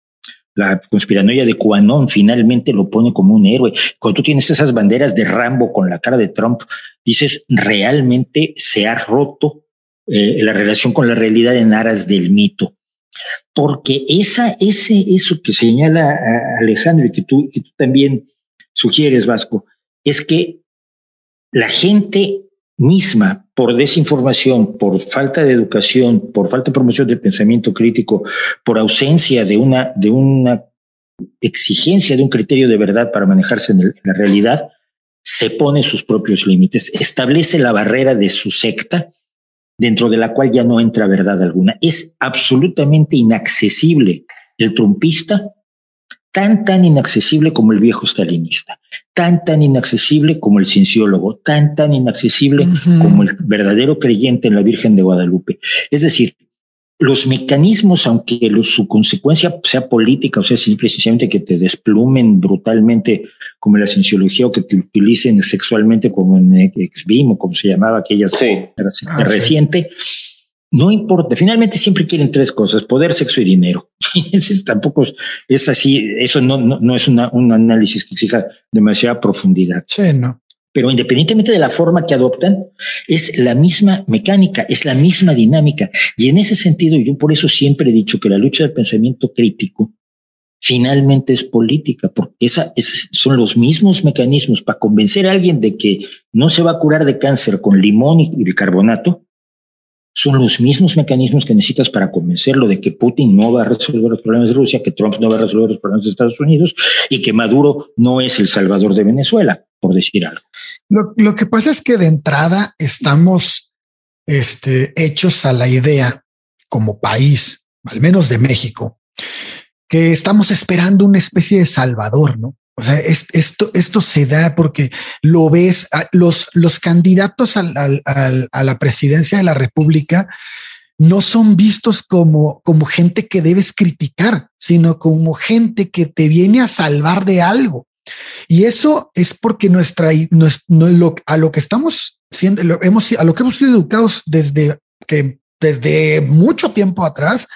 conspiranoia de QAnon finalmente lo pone como un héroe. Cuando tú tienes esas banderas de Rambo con la cara de Trump, dices, realmente se ha roto eh, la relación con la realidad en aras del mito. Porque esa, ese, eso que señala Alejandro y que tú, y tú también sugieres, Vasco, es que la gente misma, por desinformación, por falta de educación, por falta de promoción del pensamiento crítico, por ausencia de una, de una exigencia de un criterio de verdad para manejarse en, la realidad, se pone sus propios límites, establece la barrera de su secta, dentro de la cual ya no entra verdad alguna. Es absolutamente inaccesible el trumpista tan, tan inaccesible como el viejo stalinista, tan, tan inaccesible como el cienciólogo, tan, tan inaccesible como el verdadero creyente en la Virgen de Guadalupe. Es decir, los mecanismos, aunque su consecuencia sea política, o sea, precisamente que te desplumen brutalmente como en la cienciología o que te utilicen sexualmente como en Exbim o como se llamaba aquella sí. Ah, reciente, no importa. Finalmente siempre quieren tres cosas, poder, sexo y dinero. <laughs> tampoco es así. Eso no, no, no es una, un análisis que exija demasiada profundidad. Sí, no pero independientemente de la forma que adoptan, es la misma mecánica, es la misma dinámica. Y en ese sentido, yo por eso siempre he dicho que la lucha del pensamiento crítico finalmente es política, porque esa son los mismos mecanismos para convencer a alguien de que no se va a curar de cáncer con limón y bicarbonato, son los mismos mecanismos que necesitas para convencerlo de que Putin no va a resolver los problemas de Rusia, que Trump no va a resolver los problemas de Estados Unidos y que Maduro no es el salvador de Venezuela, por decir algo. Lo, que pasa es que de entrada estamos este, hechos a la idea como país, al menos de México, que estamos esperando una especie de salvador, ¿no? O sea, esto, esto se da porque lo ves, los, los candidatos a la presidencia de la República no son vistos como, como gente que debes criticar, sino como gente que te viene a salvar de algo. Y eso es porque nuestra, a lo que estamos siendo, hemos, a lo que hemos sido educados desde que desde mucho tiempo atrás,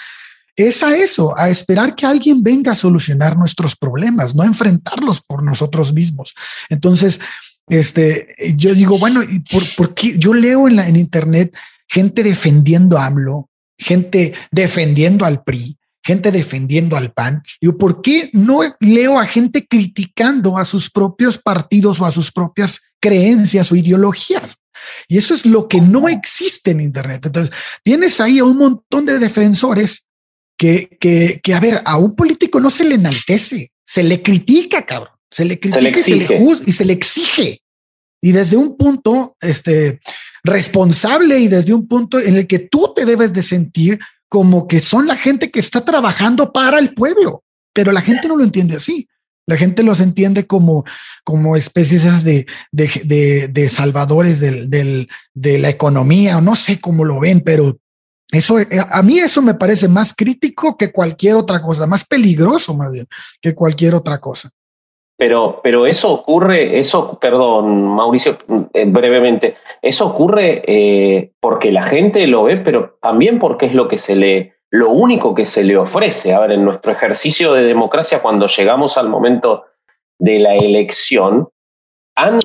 es a eso, a esperar que alguien venga a solucionar nuestros problemas, no a enfrentarlos por nosotros mismos. Entonces, este, yo digo, bueno, ¿y por, qué yo leo en, la, en Internet gente defendiendo a AMLO, gente defendiendo al PRI, gente defendiendo al PAN? Digo, ¿por qué no leo a gente criticando a sus propios partidos o a sus propias creencias o ideologías? Y eso es lo que no existe en Internet. Entonces, tienes ahí a un montón de defensores que, que, a ver, a un político no se le enaltece, se le critica, cabrón. Se le critica y se le juzga y se le exige. Y desde un punto este, responsable y desde un punto en el que tú te debes de sentir como que son la gente que está trabajando para el pueblo, pero la gente no lo entiende así. La gente los entiende como, como especies de, de, de, salvadores del, del, de la economía, o no sé cómo lo ven, pero eso, eh, a mí eso me parece más crítico que cualquier otra cosa, más peligroso que cualquier otra cosa. Pero, pero eso ocurre, eso, perdón, Mauricio, eh, brevemente, eso ocurre eh, porque la gente lo ve, pero también porque es lo que se le, lo único que se le ofrece. A ver, en nuestro ejercicio de democracia, cuando llegamos al momento de la elección, han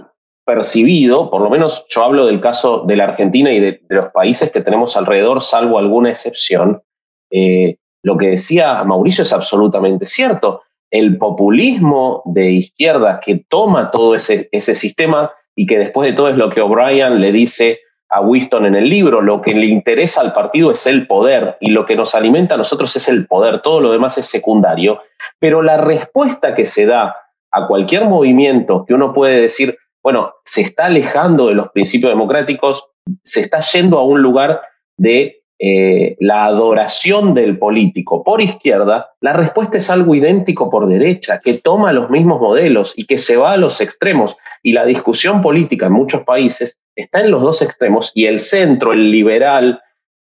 percibido, por lo menos yo hablo del caso de la Argentina y de, los países que tenemos alrededor, salvo alguna excepción, eh, lo que decía Mauricio es absolutamente cierto. El populismo de izquierda que toma todo ese, ese sistema y que después de todo es lo que O'Brien le dice a Winston en el libro, lo que le interesa al partido es el poder y lo que nos alimenta a nosotros es el poder, todo lo demás es secundario, pero la respuesta que se da a cualquier movimiento que uno puede decir, bueno, se está alejando de los principios democráticos, se está yendo a un lugar de eh, la adoración del político por izquierda, la respuesta es algo idéntico por derecha, que toma los mismos modelos y que se va a los extremos. Y la discusión política en muchos países está en los dos extremos y el centro, el liberal,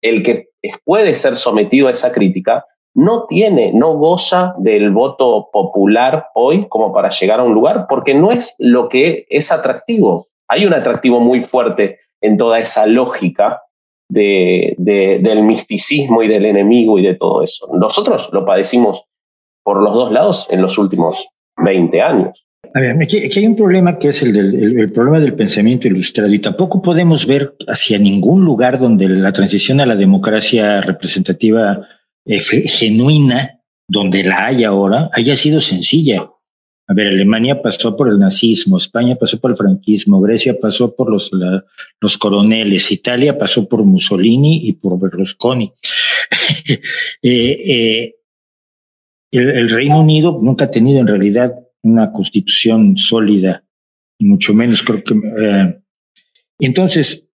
el que puede ser sometido a esa crítica, no tiene, no goza del voto popular hoy como para llegar a un lugar, porque no es lo que es atractivo. Hay un atractivo muy fuerte en toda esa lógica de, del misticismo y del enemigo y de todo eso. Nosotros lo padecimos por los dos lados en los últimos 20 años. Aquí, hay un problema que es el, del, el, problema del pensamiento ilustrado y tampoco podemos ver hacia ningún lugar donde la transición a la democracia representativa eh, genuina, donde la hay ahora, haya sido sencilla. A ver, Alemania pasó por el nazismo, España pasó por el franquismo, Grecia pasó por los, los coroneles, Italia pasó por Mussolini y por Berlusconi. <laughs> Eh, eh, el, Reino Unido nunca ha tenido en realidad una constitución sólida, y mucho menos creo que... entonces,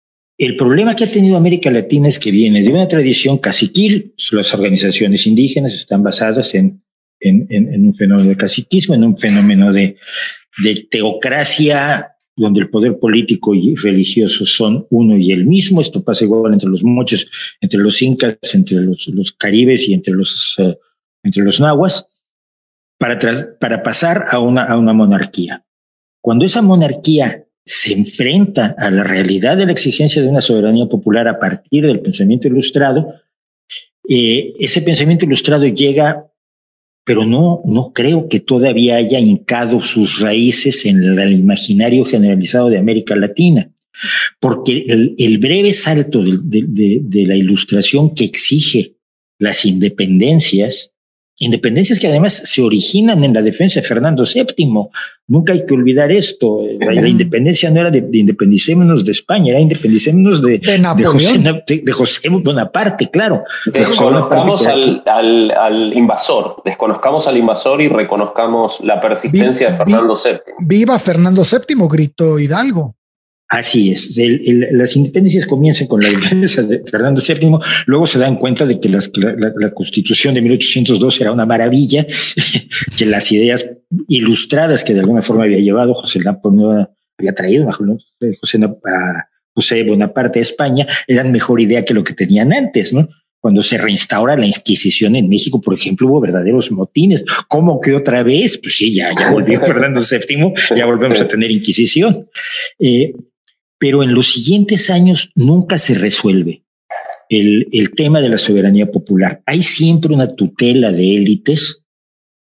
el problema que ha tenido América Latina es que viene de una tradición caciquil, las organizaciones indígenas están basadas en un fenómeno de caciquismo, en un fenómeno de, teocracia donde el poder político y religioso son uno y el mismo. Esto pasa igual entre los mochos, entre los incas, entre los, caribes y entre los, uh, entre los nahuas, para, pasar a una monarquía. Cuando esa monarquía se enfrenta a la realidad de la exigencia de una soberanía popular a partir del pensamiento ilustrado, eh, ese pensamiento ilustrado llega pero no, no creo que todavía haya hincado sus raíces en el imaginario generalizado de América Latina, porque el, breve salto de, de, la ilustración que exige las independencias Independencias que además se originan en la defensa de Fernando VII. Nunca hay que olvidar esto. La, independencia no era de, independicémonos de España, era independicémonos de, de, José, de, José, Bonaparte, claro. Desconozcamos al, al, al, invasor, desconozcamos al invasor y reconozcamos la persistencia de Fernando VII. Viva Fernando VII, gritó Hidalgo. Así es. las independencias comienzan con la defensa de Fernando VII, luego se dan cuenta de que la, constitución de 1802 era una maravilla, <laughs> que las ideas ilustradas que de alguna forma había llevado José Napoleón, había traído José, a José Bonaparte a España, eran mejor idea que lo que tenían antes, ¿no? Cuando se reinstaura la Inquisición en México, por ejemplo, hubo verdaderos motines. ¿Cómo que otra vez? Pues sí, ya, ya volvió <laughs> Fernando VII, ya volvemos a tener Inquisición. Eh, pero en los siguientes años nunca se resuelve el, el tema de la soberanía popular. Hay siempre una tutela de élites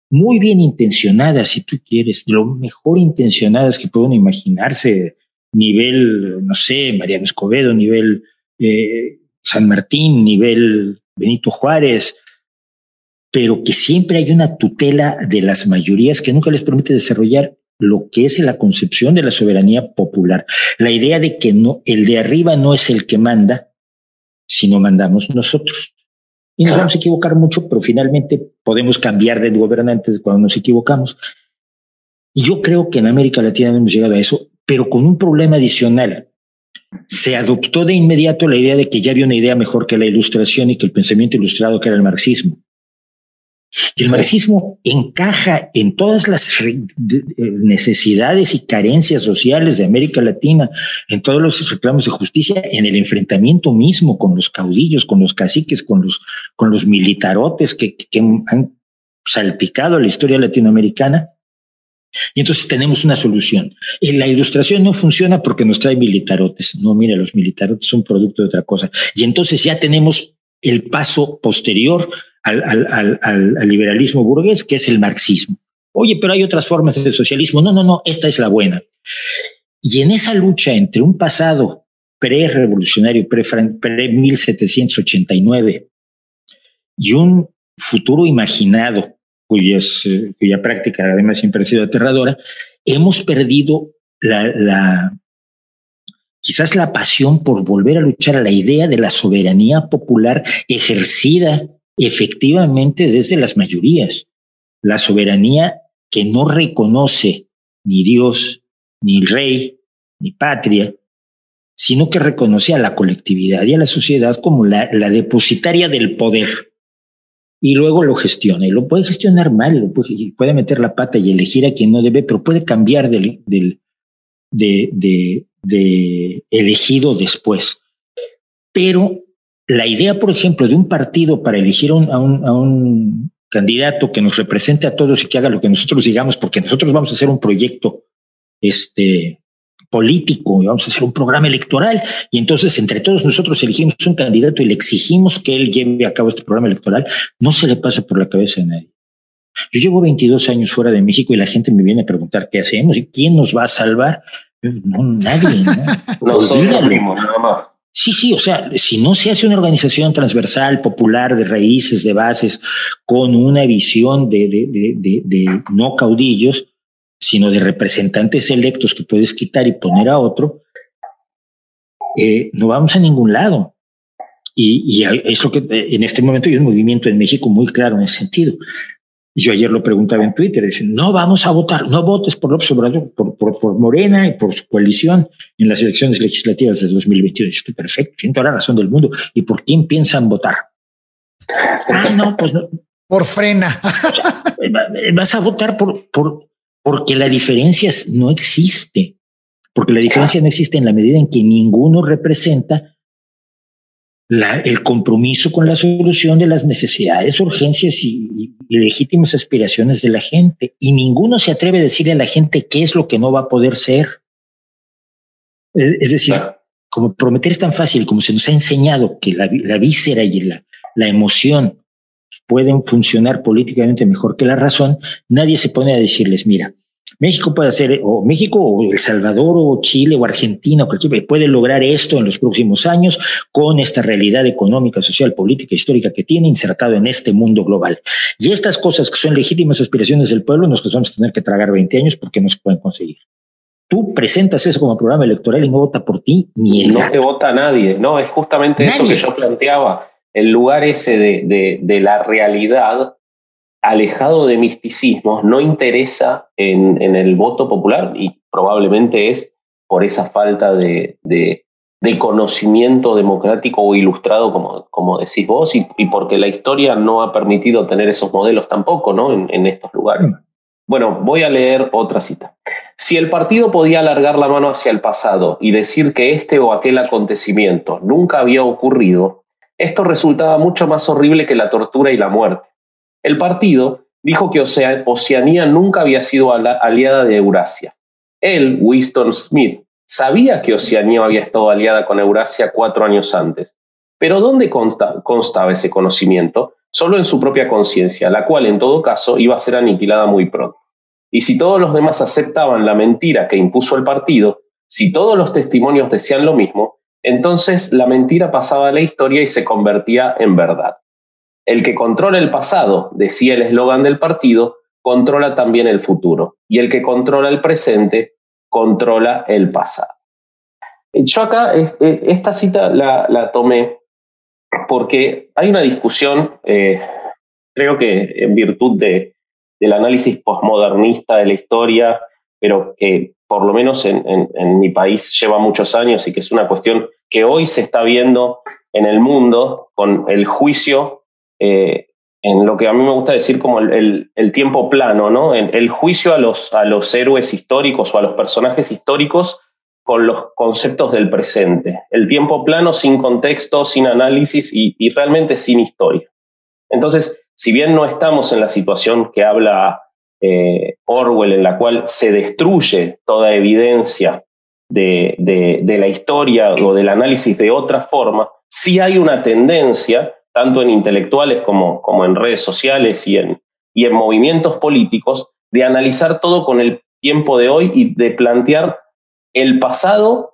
muy bien intencionadas, si tú quieres, de lo mejor intencionadas que pueden imaginarse, nivel, no sé, Mariano Escobedo, nivel eh, San Martín, nivel Benito Juárez, pero que siempre hay una tutela de las mayorías que nunca les permite desarrollar lo que es la concepción de la soberanía popular, la idea de que no, el de arriba no es el que manda, sino mandamos nosotros. Y nos vamos a equivocar mucho, pero finalmente podemos cambiar de gobernantes cuando nos equivocamos. Y yo creo que en América Latina no hemos llegado a eso, pero con un problema adicional. Se adoptó de inmediato la idea de que ya había una idea mejor que la ilustración y que el pensamiento ilustrado que era el marxismo. El marxismo encaja en todas las necesidades y carencias sociales de América Latina, en todos los reclamos de justicia, en el enfrentamiento mismo con los caudillos, con los caciques, con los, con los militarotes que, que han salpicado la historia latinoamericana. Y entonces tenemos una solución. La ilustración no funciona porque nos trae militarotes. No, mire, los militarotes son producto de otra cosa. Y entonces ya tenemos el paso posterior al, al, al, al, liberalismo burgués, que es el marxismo. Oye, pero hay otras formas de socialismo. No, no, no, esta es la buena. Y en esa lucha entre un pasado pre-revolucionario, pre-1789 y un futuro imaginado, cuya, práctica además siempre ha sido aterradora, hemos perdido la, quizás la pasión por volver a luchar a la idea de la soberanía popular ejercida efectivamente desde las mayorías. La soberanía que no reconoce ni Dios, ni el rey, ni patria, sino que reconoce a la colectividad y a la sociedad como la, la depositaria del poder. Y luego lo gestiona. Y lo puede gestionar mal, lo puede, meter la pata y elegir a quien no debe, pero puede cambiar del, del, de, de, de elegido después. Pero la idea, por ejemplo, de un partido para elegir a un, a un, candidato que nos represente a todos y que haga lo que nosotros digamos, porque nosotros vamos a hacer un proyecto este, político y vamos a hacer un programa electoral. Y entonces entre todos nosotros elegimos un candidato y le exigimos que él lleve a cabo este programa electoral, no se le pasa por la cabeza a nadie. Yo llevo 22 años fuera de México y la gente me viene a preguntar qué hacemos y quién nos va a salvar. No, nadie. ¿no? <laughs> Nosotros nada más. Sí, sí, o sea, si no se hace una organización transversal, popular, de raíces, de bases, con una visión de, no caudillos, sino de representantes electos que puedes quitar y poner a otro, eh, no vamos a ningún lado. Y, y es lo que en este momento hay un movimiento en México muy claro en ese sentido. Yo ayer lo preguntaba en Twitter, dicen, no vamos a votar, no votes por López Obrador, por, por, por Morena y por su coalición en las elecciones legislativas de 2021. Yo estoy perfecto, tiene toda la razón del mundo. ¿Y por quién piensan votar? ah, no, pues no. Por frena. <laughs> Vas a votar por, por, porque la diferencia no existe. Porque la diferencia no existe en la medida en que ninguno representa la, el compromiso con la solución de las necesidades, urgencias y, legítimas aspiraciones de la gente. Y ninguno se atreve a decirle a la gente qué es lo que no va a poder ser. Es, decir, como prometer es tan fácil, como se nos ha enseñado que la, la víscera y la, la emoción pueden funcionar políticamente mejor que la razón, nadie se pone a decirles, mira, México puede hacer, o México, o El Salvador, o Chile, o Argentina, o cualquier, puede lograr esto en los próximos años con esta realidad económica, social, política, histórica que tiene insertado en este mundo global. Y estas cosas que son legítimas aspiraciones del pueblo, nos vamos a tener que tragar 20 años porque no se pueden conseguir. Tú presentas eso como programa electoral y no vota por ti ni el. No te vota nadie, no, es justamente eso que yo planteaba. El lugar ese de, de, de la realidad alejado de misticismos, no interesa en, el voto popular y probablemente es por esa falta de, conocimiento democrático o ilustrado, como, como decís vos, y, porque la historia no ha permitido tener esos modelos tampoco ¿no? en, en estos lugares. Mm. Bueno, voy a leer otra cita. Si el partido podía alargar la mano hacia el pasado y decir que este o aquel acontecimiento nunca había ocurrido, esto resultaba mucho más horrible que la tortura y la muerte. El partido dijo que Oceanía nunca había sido aliada de Eurasia. Él, Winston Smith, sabía que Oceanía había estado aliada con Eurasia cuatro años antes. Pero ¿dónde constaba ese conocimiento? Solo en su propia conciencia, la cual en todo caso iba a ser aniquilada muy pronto. Y si todos los demás aceptaban la mentira que impuso el partido, si todos los testimonios decían lo mismo, entonces la mentira pasaba a la historia y se convertía en verdad. El que controla el pasado, decía el eslogan del partido, controla también el futuro. Y el que controla el presente, controla el pasado. Yo acá, eh, esta cita la, tomé porque hay una discusión, eh, creo que en virtud de, del análisis postmodernista de la historia, pero que por lo menos en, en, mi país lleva muchos años y que es una cuestión que hoy se está viendo en el mundo con el juicio eh, en lo que a mí me gusta decir como el, tiempo plano, ¿no? El, juicio a los, a los héroes históricos o a los personajes históricos con los conceptos del presente. El tiempo plano sin contexto, sin análisis y, realmente sin historia. Entonces, si bien no estamos en la situación que habla eh, Orwell, en la cual se destruye toda evidencia de, de, la historia o del análisis de otra forma, sí hay una tendencia tanto en intelectuales como, como en redes sociales y en, y en movimientos políticos, de analizar todo con el tiempo de hoy y de plantear el pasado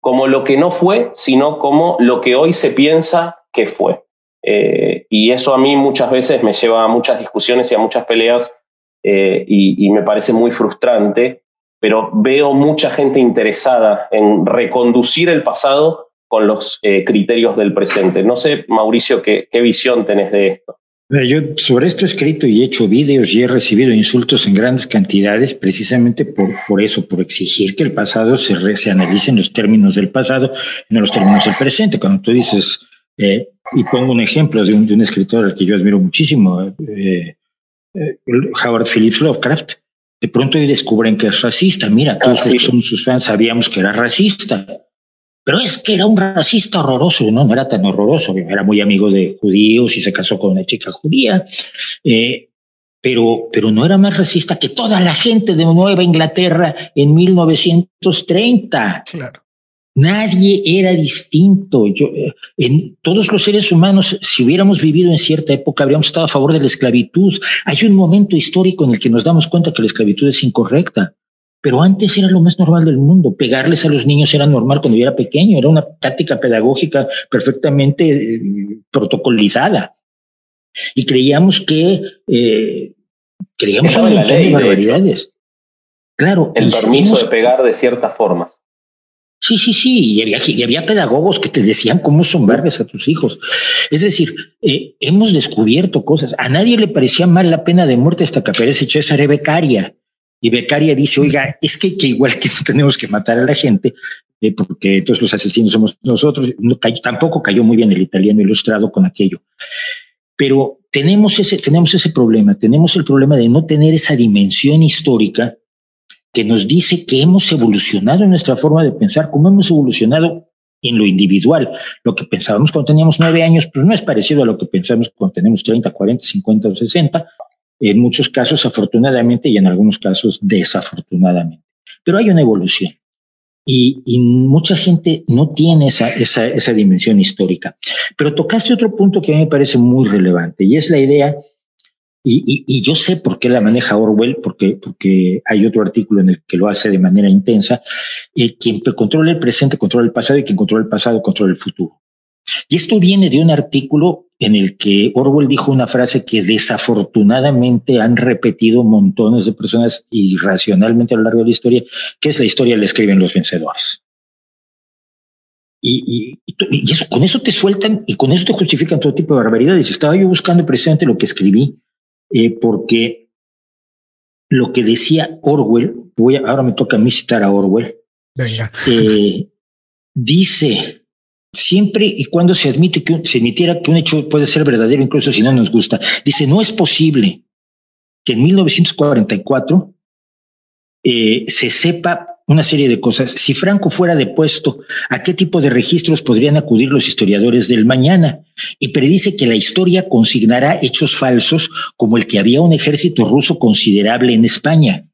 como lo que no fue, sino como lo que hoy se piensa que fue. Eh, y eso a mí muchas veces me lleva a muchas discusiones y a muchas peleas eh, y, y, me parece muy frustrante, pero veo mucha gente interesada en reconducir el pasado con los eh, criterios del presente. No sé, Mauricio, ¿qué, qué visión tenés de esto? Yo sobre esto he escrito y he hecho vídeos y he recibido insultos en grandes cantidades precisamente por, por eso, por exigir que el pasado se, se analice en los términos del pasado, no en los términos del presente. Cuando tú dices, eh, y pongo un ejemplo de un, de un, escritor al que yo admiro muchísimo, eh, Howard Phillips Lovecraft, de pronto descubren que es racista. Mira, todos ah, sus fans sabíamos que era racista pero es que era un racista horroroso, no, no era tan horroroso, era muy amigo de judíos y se casó con una chica judía, eh, pero, pero no era más racista que toda la gente de Nueva Inglaterra en 1930. Claro. Nadie era distinto. Yo, eh, en todos los seres humanos, si hubiéramos vivido en cierta época, habríamos estado a favor de la esclavitud. Hay un momento histórico en el que nos damos cuenta que la esclavitud es incorrecta. Pero antes era lo más normal del mundo. Pegarles a los niños era normal cuando yo era pequeño. Era una táctica pedagógica perfectamente eh, protocolizada. Y creíamos que eh, creíamos en la ley de barbaridades. Claro. El permiso de pegar de ciertas formas. Sí, sí, sí. Y había, y había, pedagogos que te decían cómo zumbarles a tus hijos. Es decir, eh, hemos descubierto cosas. A nadie le parecía mal la pena de muerte hasta que aparece César Becaria y Becaria dice, oiga, es que, igual que <laughs> tenemos que matar a la gente, eh, porque todos los asesinos somos nosotros, no tampoco cayó muy bien el italiano ilustrado con aquello. Pero tenemos ese, tenemos ese problema, tenemos el problema de no tener esa dimensión histórica que nos dice que hemos evolucionado en nuestra forma de pensar, cómo hemos evolucionado en lo individual. Lo que pensábamos cuando teníamos nueve años, pues no es parecido a lo que pensamos cuando tenemos 30, 40, 50 o 60. En muchos casos, afortunadamente, y en algunos casos, desafortunadamente. Pero hay una evolución. Y, y, mucha gente no tiene esa, esa, esa dimensión histórica. Pero tocaste otro punto que a mí me parece muy relevante y es la idea, y, y, y, yo sé por qué la maneja Orwell, porque, porque hay otro artículo en el que lo hace de manera intensa, eh, quien controla el presente controla el pasado y quien controla el pasado controla el futuro. Y esto viene de un artículo en el que Orwell dijo una frase que desafortunadamente han repetido montones de personas irracionalmente a lo largo de la historia, que es la historia la escriben los vencedores. Y, y, y eso, con eso te sueltan y con eso te justifican todo tipo de barbaridades. Estaba yo buscando precisamente lo que escribí, eh, porque lo que decía Orwell, voy a, ahora me toca a mí citar a Orwell, Venga. Eh, dice, siempre y cuando se admite que se admitiera que un hecho puede ser verdadero, incluso si no nos gusta. Dice, no es posible que en 1944 eh, se sepa una serie de cosas. Si Franco fuera depuesto, ¿a qué tipo de registros podrían acudir los historiadores del mañana? Y predice que la historia consignará hechos falsos como el que había un ejército ruso considerable en España.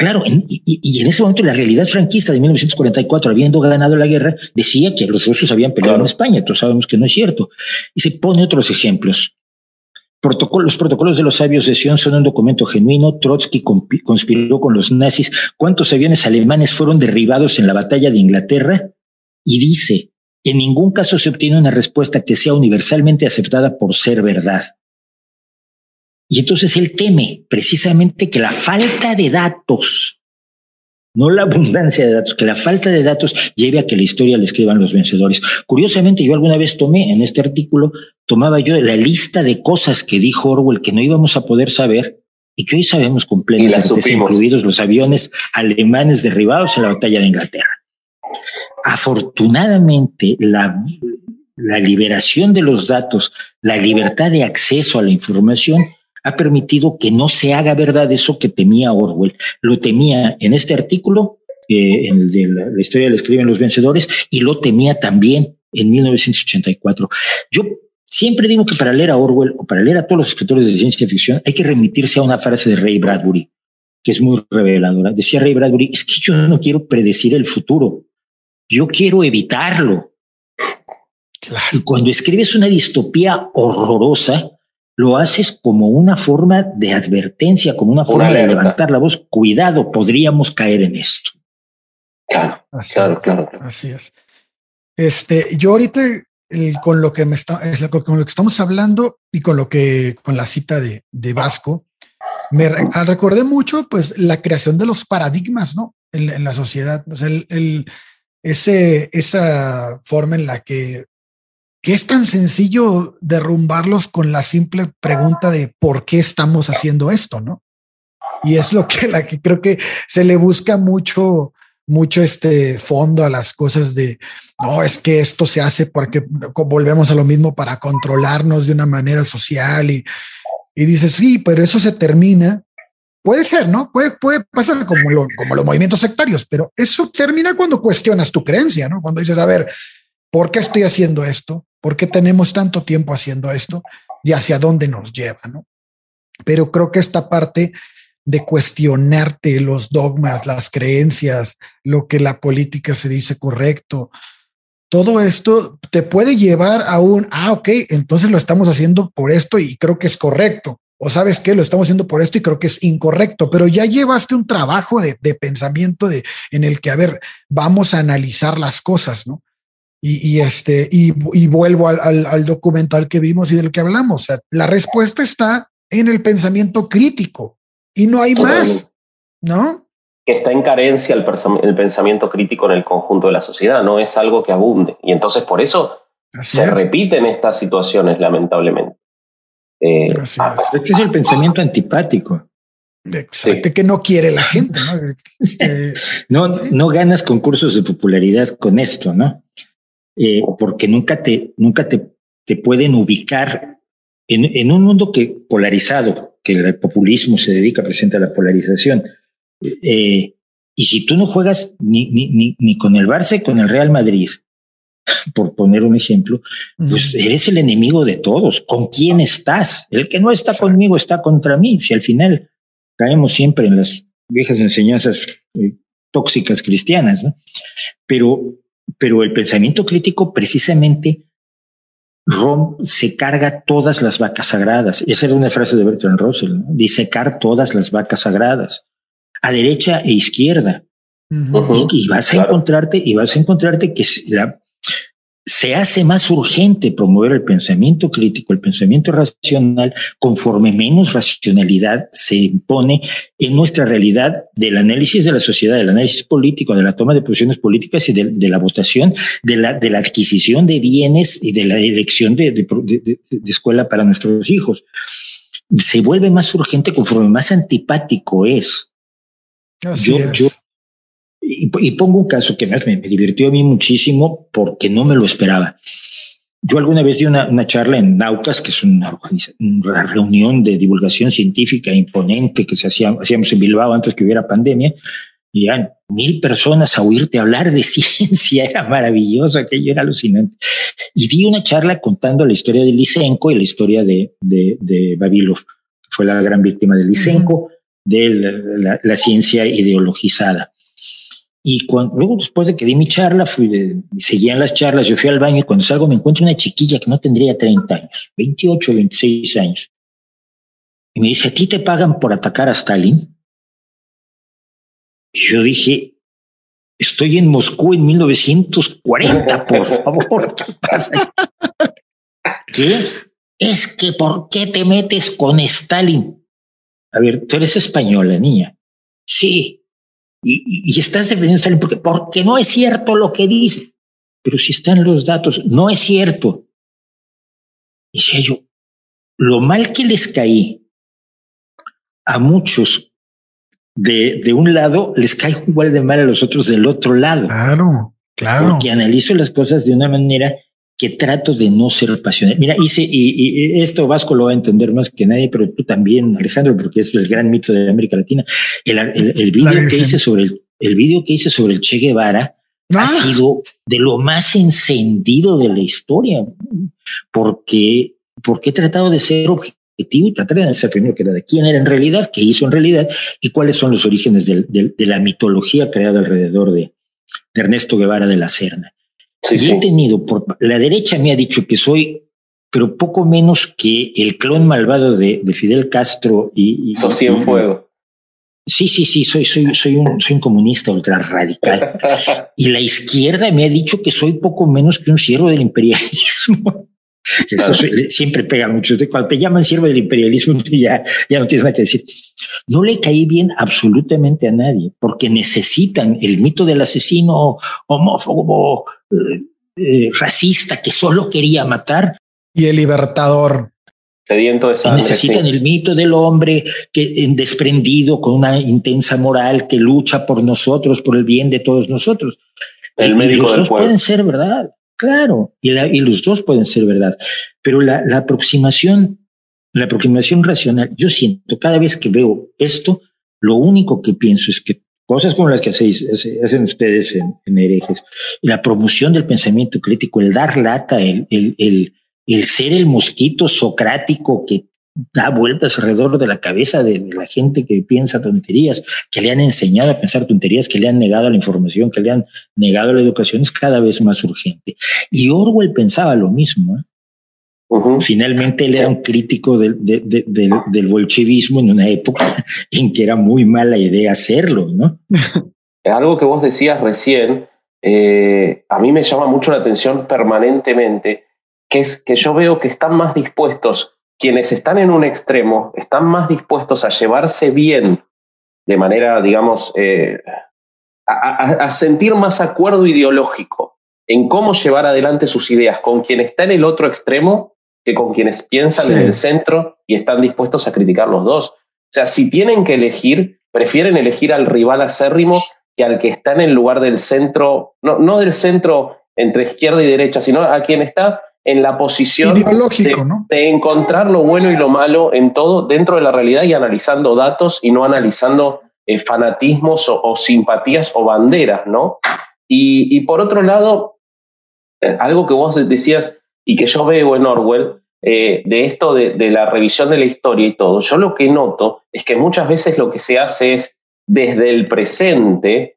Claro, en, y, y, en ese momento la realidad franquista de 1944, habiendo ganado la guerra, decía que los rusos habían peleado claro. en España. Todos sabemos que no es cierto. Y se pone otros ejemplos. Los protocolos de los sabios de Sion son un documento genuino. Trotsky conspiró con los nazis. ¿Cuántos aviones alemanes fueron derribados en la batalla de Inglaterra? Y dice, en ningún caso se obtiene una respuesta que sea universalmente aceptada por ser verdad. Y entonces él teme precisamente que la falta de datos, no la abundancia de datos, que la falta de datos lleve a que la historia la escriban los vencedores. Curiosamente, yo alguna vez tomé en este artículo, tomaba yo la lista de cosas que dijo Orwell que no íbamos a poder saber y que hoy sabemos certeza, incluidos los aviones alemanes derribados en la batalla de Inglaterra. Afortunadamente, la, la liberación de los datos, la libertad de acceso a la información, ha permitido que no se haga verdad eso que temía Orwell. Lo temía en este artículo, eh, en el de la, la historia le escriben los vencedores, y lo temía también en 1984. Yo siempre digo que para leer a Orwell o para leer a todos los escritores de ciencia ficción hay que remitirse a una frase de Ray Bradbury, que es muy reveladora. Decía Ray Bradbury, es que yo no quiero predecir el futuro, yo quiero evitarlo. Claro. Y cuando escribes una distopía horrorosa, lo haces como una forma de advertencia, como una forma una de levantar la voz. Cuidado, podríamos caer en esto. Claro, así claro, es, claro. Así es. Este, yo ahorita el, con lo que me está, es lo, con lo que estamos hablando y con lo que, con la cita de, de Vasco, me re, recordé mucho, pues, la creación de los paradigmas, ¿no? En, en la sociedad, o sea, el, el, ese, esa forma en la que que es tan sencillo derrumbarlos con la simple pregunta de por qué estamos haciendo esto, ¿no? Y es lo que, la que creo que se le busca mucho, mucho este fondo a las cosas de, no, es que esto se hace porque volvemos a lo mismo para controlarnos de una manera social y, y dices, sí, pero eso se termina. Puede ser, ¿no? Puede, puede pasar como, lo, como los movimientos sectarios, pero eso termina cuando cuestionas tu creencia, ¿no? Cuando dices, a ver, ¿por qué estoy haciendo esto? ¿Por qué tenemos tanto tiempo haciendo esto? Y hacia dónde nos lleva, ¿no? Pero creo que esta parte de cuestionarte los dogmas, las creencias, lo que la política se dice correcto, todo esto te puede llevar a un, ah, ok, entonces lo estamos haciendo por esto y creo que es correcto. O sabes qué, lo estamos haciendo por esto y creo que es incorrecto, pero ya llevaste un trabajo de, de pensamiento de, en el que, a ver, vamos a analizar las cosas, ¿no? Y, y, este, y, y vuelvo al, al, al, documental que vimos y del que hablamos. O sea, la respuesta está en el pensamiento crítico y no hay más, ¿no? Que está en carencia el, el, pensamiento crítico en el conjunto de la sociedad, no es algo que abunde. Y entonces por eso Así se es. repiten estas situaciones, lamentablemente. Eh, ah, este es el pensamiento antipático. Exacto, sí. que no quiere la gente, ¿no? <laughs> Este, no, ¿sí? no ganas concursos de popularidad con esto, ¿no? Eh, porque nunca te, nunca te, te pueden ubicar en, en un mundo que polarizado, que el populismo se dedica a presentar la polarización. Eh, y si tú no juegas ni, ni, ni, ni con el Barça y con el Real Madrid, <laughs> por poner un ejemplo, pues eres el enemigo de todos. ¿Con quién estás? El que no está conmigo está contra mí. Si al final caemos siempre en las viejas enseñanzas eh, tóxicas cristianas, ¿no? Pero, pero el pensamiento crítico precisamente Rom se carga todas las vacas sagradas. Esa era una frase de Bertrand Russell, ¿no? disecar todas las vacas sagradas, a derecha e izquierda. y, vas a encontrarte, y vas a encontrarte que la, se hace más urgente promover el pensamiento crítico, el pensamiento racional, conforme menos racionalidad se impone en nuestra realidad del análisis de la sociedad, del análisis político, de la toma de posiciones políticas y de, la votación, de la, de la adquisición de bienes y de la elección de, de, escuela para nuestros hijos. Se vuelve más urgente conforme más antipático es. Así es. Y, pongo un caso que me, me, divirtió a mí muchísimo porque no me lo esperaba. Yo alguna vez di una, una charla en Naucas, que es una, una, reunión de divulgación científica imponente que se hacía, hacíamos en Bilbao antes que hubiera pandemia, y eran mil personas a oírte hablar de <laughs> ciencia, era maravilloso, aquello era alucinante. Y di una charla contando la historia de Lysenko y la historia de, de, de Babilov, que fue la gran víctima de Lysenko, de la, la, ciencia ideologizada. Y cuando, luego, después de que di mi charla, fui, seguían las charlas, yo fui al baño y cuando salgo me encuentro una chiquilla que no tendría 30 años, 28, 26 años. Y me dice, ¿a ti te pagan por atacar a Stalin? Y yo dije, estoy en Moscú en 1940, por <laughs> favor, ¿qué pasa? ¿Qué? Es que, ¿por qué te metes con Stalin? A ver, tú eres española, niña. Sí, y, y, estás defendiendo Stalin porque, porque no es cierto lo que dice. Pero si están los datos, no es cierto. Y decía yo, lo mal que les caí a muchos de, de un lado, les cae igual de mal a los otros del otro lado. Claro, claro. Porque analizo las cosas de una manera que trato de no ser pasional. Mira, hice, y, y, esto Vasco lo va a entender más que nadie, pero tú también, Alejandro, porque es el gran mito de América Latina. El, el, el video que hice sobre el, el video que hice sobre el Che Guevara ha ah. sido de lo más encendido de la historia, porque, porque he tratado de ser objetivo y tratar de ser primero que de quién era en realidad, qué hizo en realidad y cuáles son los orígenes de la mitología creada alrededor de, de Ernesto Guevara de la Serna. Sí, y he tenido, por la derecha me ha dicho que soy, pero poco menos que el clon malvado de, de Fidel Castro y... y en fuego. Sí, sí, sí, soy, soy, soy, un, soy un comunista ultra radical. <laughs> y la izquierda me ha dicho que soy poco menos que un siervo del imperialismo. <laughs> Eso siempre pega mucho. Cuando te llaman siervo del imperialismo, <laughs> ya, ya no tienes nada que decir. No le caí bien absolutamente a nadie, porque necesitan el mito del asesino homófobo, eh, racista, que solo quería matar. Y el libertador. Sediento de sangre, necesitan sí. el mito del hombre que en desprendido con una intensa moral que lucha por nosotros, por el bien de todos nosotros. El y, médico y los del dos pueblo. pueden ser verdad. Claro, y, la, y, los dos pueden ser verdad, pero la, la, aproximación, la aproximación racional, yo siento cada vez que veo esto, lo único que pienso es que cosas como las que hacéis, hacen ustedes en, en herejes, la promoción del pensamiento crítico, el dar lata, el, el, el, ser el mosquito socrático que da vueltas alrededor de la cabeza de, de, la gente que piensa tonterías, que le han enseñado a pensar tonterías, que le han negado la información, que le han negado la educación, es cada vez más urgente. Y Orwell pensaba lo mismo. ¿eh? Uh -huh. Finalmente él sí. era un crítico del, de, de, del, del bolchevismo en una época <laughs> en que era muy mala idea hacerlo, ¿no? <laughs> Algo que vos decías recién, eh, a mí me llama mucho la atención permanentemente, que es que yo veo que están más dispuestos quienes están en un extremo están más dispuestos a llevarse bien de manera, digamos, eh, a, a, a, sentir más acuerdo ideológico en cómo llevar adelante sus ideas con quien está en el otro extremo que con quienes piensan sí. en el centro y están dispuestos a criticar los dos. O sea, si tienen que elegir, prefieren elegir al rival acérrimo que al que está en el lugar del centro, no, no del centro entre izquierda y derecha, sino a quien está en la posición de, ¿no? de encontrar lo bueno y lo malo en todo dentro de la realidad y analizando datos y no analizando eh, fanatismos o, o simpatías o banderas, ¿no? Y, y por otro lado, eh, algo que vos decías y que yo veo en Orwell, eh, de esto de, la revisión de la historia y todo, yo lo que noto es que muchas veces lo que se hace es desde el presente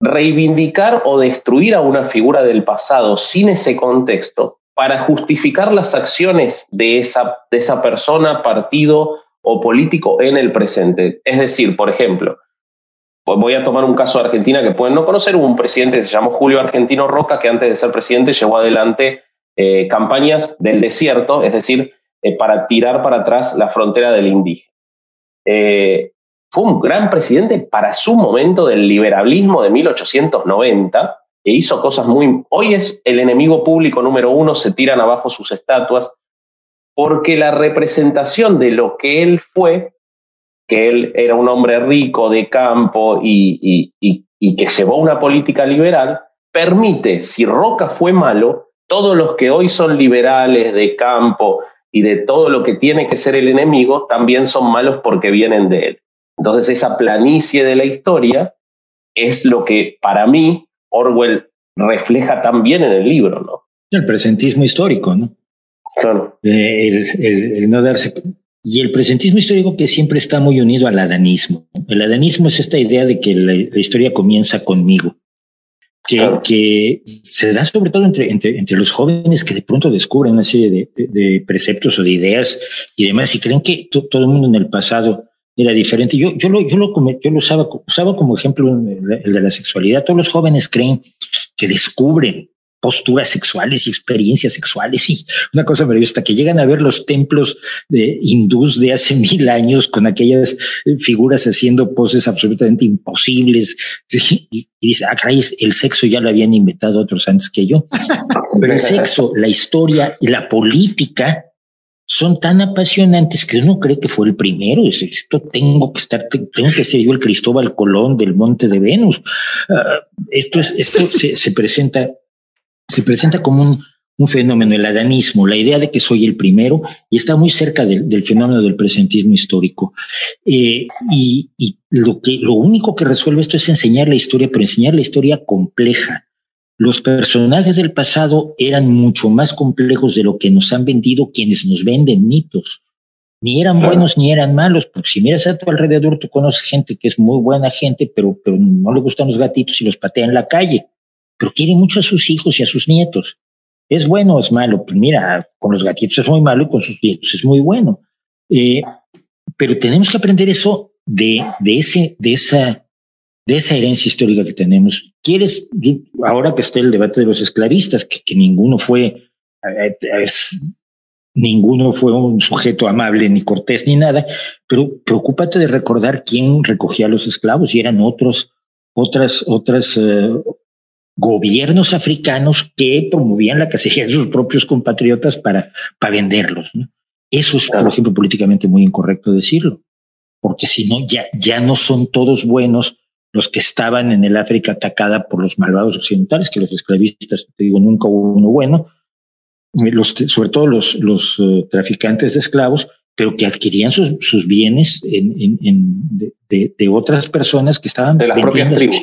reivindicar o destruir a una figura del pasado sin ese contexto para justificar las acciones de esa, de esa persona, partido o político en el presente. Es decir, por ejemplo, voy a tomar un caso de Argentina que pueden no conocer, hubo un presidente que se llamó Julio Argentino Roca que antes de ser presidente llevó adelante eh, campañas del desierto, es decir, eh, para tirar para atrás la frontera del indígena. Eh, fue un gran presidente para su momento del liberalismo de 1890 e hizo cosas muy... Hoy es el enemigo público número uno, se tiran abajo sus estatuas, porque la representación de lo que él fue, que él era un hombre rico de campo y, y, y, y que llevó una política liberal, permite, si Roca fue malo, todos los que hoy son liberales de campo y de todo lo que tiene que ser el enemigo, también son malos porque vienen de él. Entonces esa planicie de la historia es lo que para mí Orwell refleja también en el libro, ¿no? El presentismo histórico, ¿no? Claro. El, el, el, no darse. Y el presentismo histórico que siempre está muy unido al adanismo. El adanismo es esta idea de que la, la historia comienza conmigo. Que, claro. que, se da sobre todo entre, entre, entre, los jóvenes que de pronto descubren una serie de, de, de preceptos o de ideas y demás y creen que todo el mundo en el pasado era diferente. Yo, yo, lo, yo, lo, yo lo usaba, usaba como ejemplo el de la sexualidad. Todos los jóvenes creen que descubren posturas sexuales y experiencias sexuales y una cosa maravillosa, que llegan a ver los templos de hindús de hace <laughs> mil años con aquellas figuras haciendo poses absolutamente imposibles <laughs> y, y dice, ah, caray, el sexo ya lo habían inventado otros antes que yo. Pero <laughs> el sexo, la historia y la política son tan apasionantes que uno cree que fue el primero. Esto tengo que estar, tengo que ser yo el Cristóbal Colón del Monte de Venus. Uh, esto es, esto se, se, presenta, se presenta como un, un, fenómeno, el adanismo, la idea de que soy el primero y está muy cerca del, del fenómeno del presentismo histórico. Eh, y, y lo que, lo único que resuelve esto es enseñar la historia, pero enseñar la historia compleja los personajes del pasado eran mucho más complejos de lo que nos han vendido quienes nos venden mitos. Ni eran buenos ni eran malos, porque si miras a tu alrededor, tú conoces gente que es muy buena gente, pero, pero no le gustan los gatitos y los patea en la calle, pero quiere mucho a sus hijos y a sus nietos. ¿Es bueno o es malo? Pues mira, con los gatitos es muy malo y con sus nietos es muy bueno. Eh, pero tenemos que aprender eso de, de, ese, de esa de esa herencia histórica que tenemos. ¿Quieres, ahora que está el debate de los esclavistas, que, que ninguno fue, es, ninguno fue un sujeto amable, ni cortés, ni nada, pero preocúpate de recordar quién recogía a los esclavos y eran otros, otras, otras uh, gobiernos africanos que promovían la cacería de sus propios compatriotas para, para venderlos. ¿no? Eso es, por ejemplo, políticamente muy incorrecto decirlo, porque si no, ya, ya no son todos buenos los que estaban en el África atacada por los malvados occidentales, que los esclavistas, te digo, nunca hubo uno bueno, los, sobre todo los, los uh, traficantes de esclavos, pero que adquirían sus, sus bienes en, en, en de, de, otras personas que estaban de las propias tribus.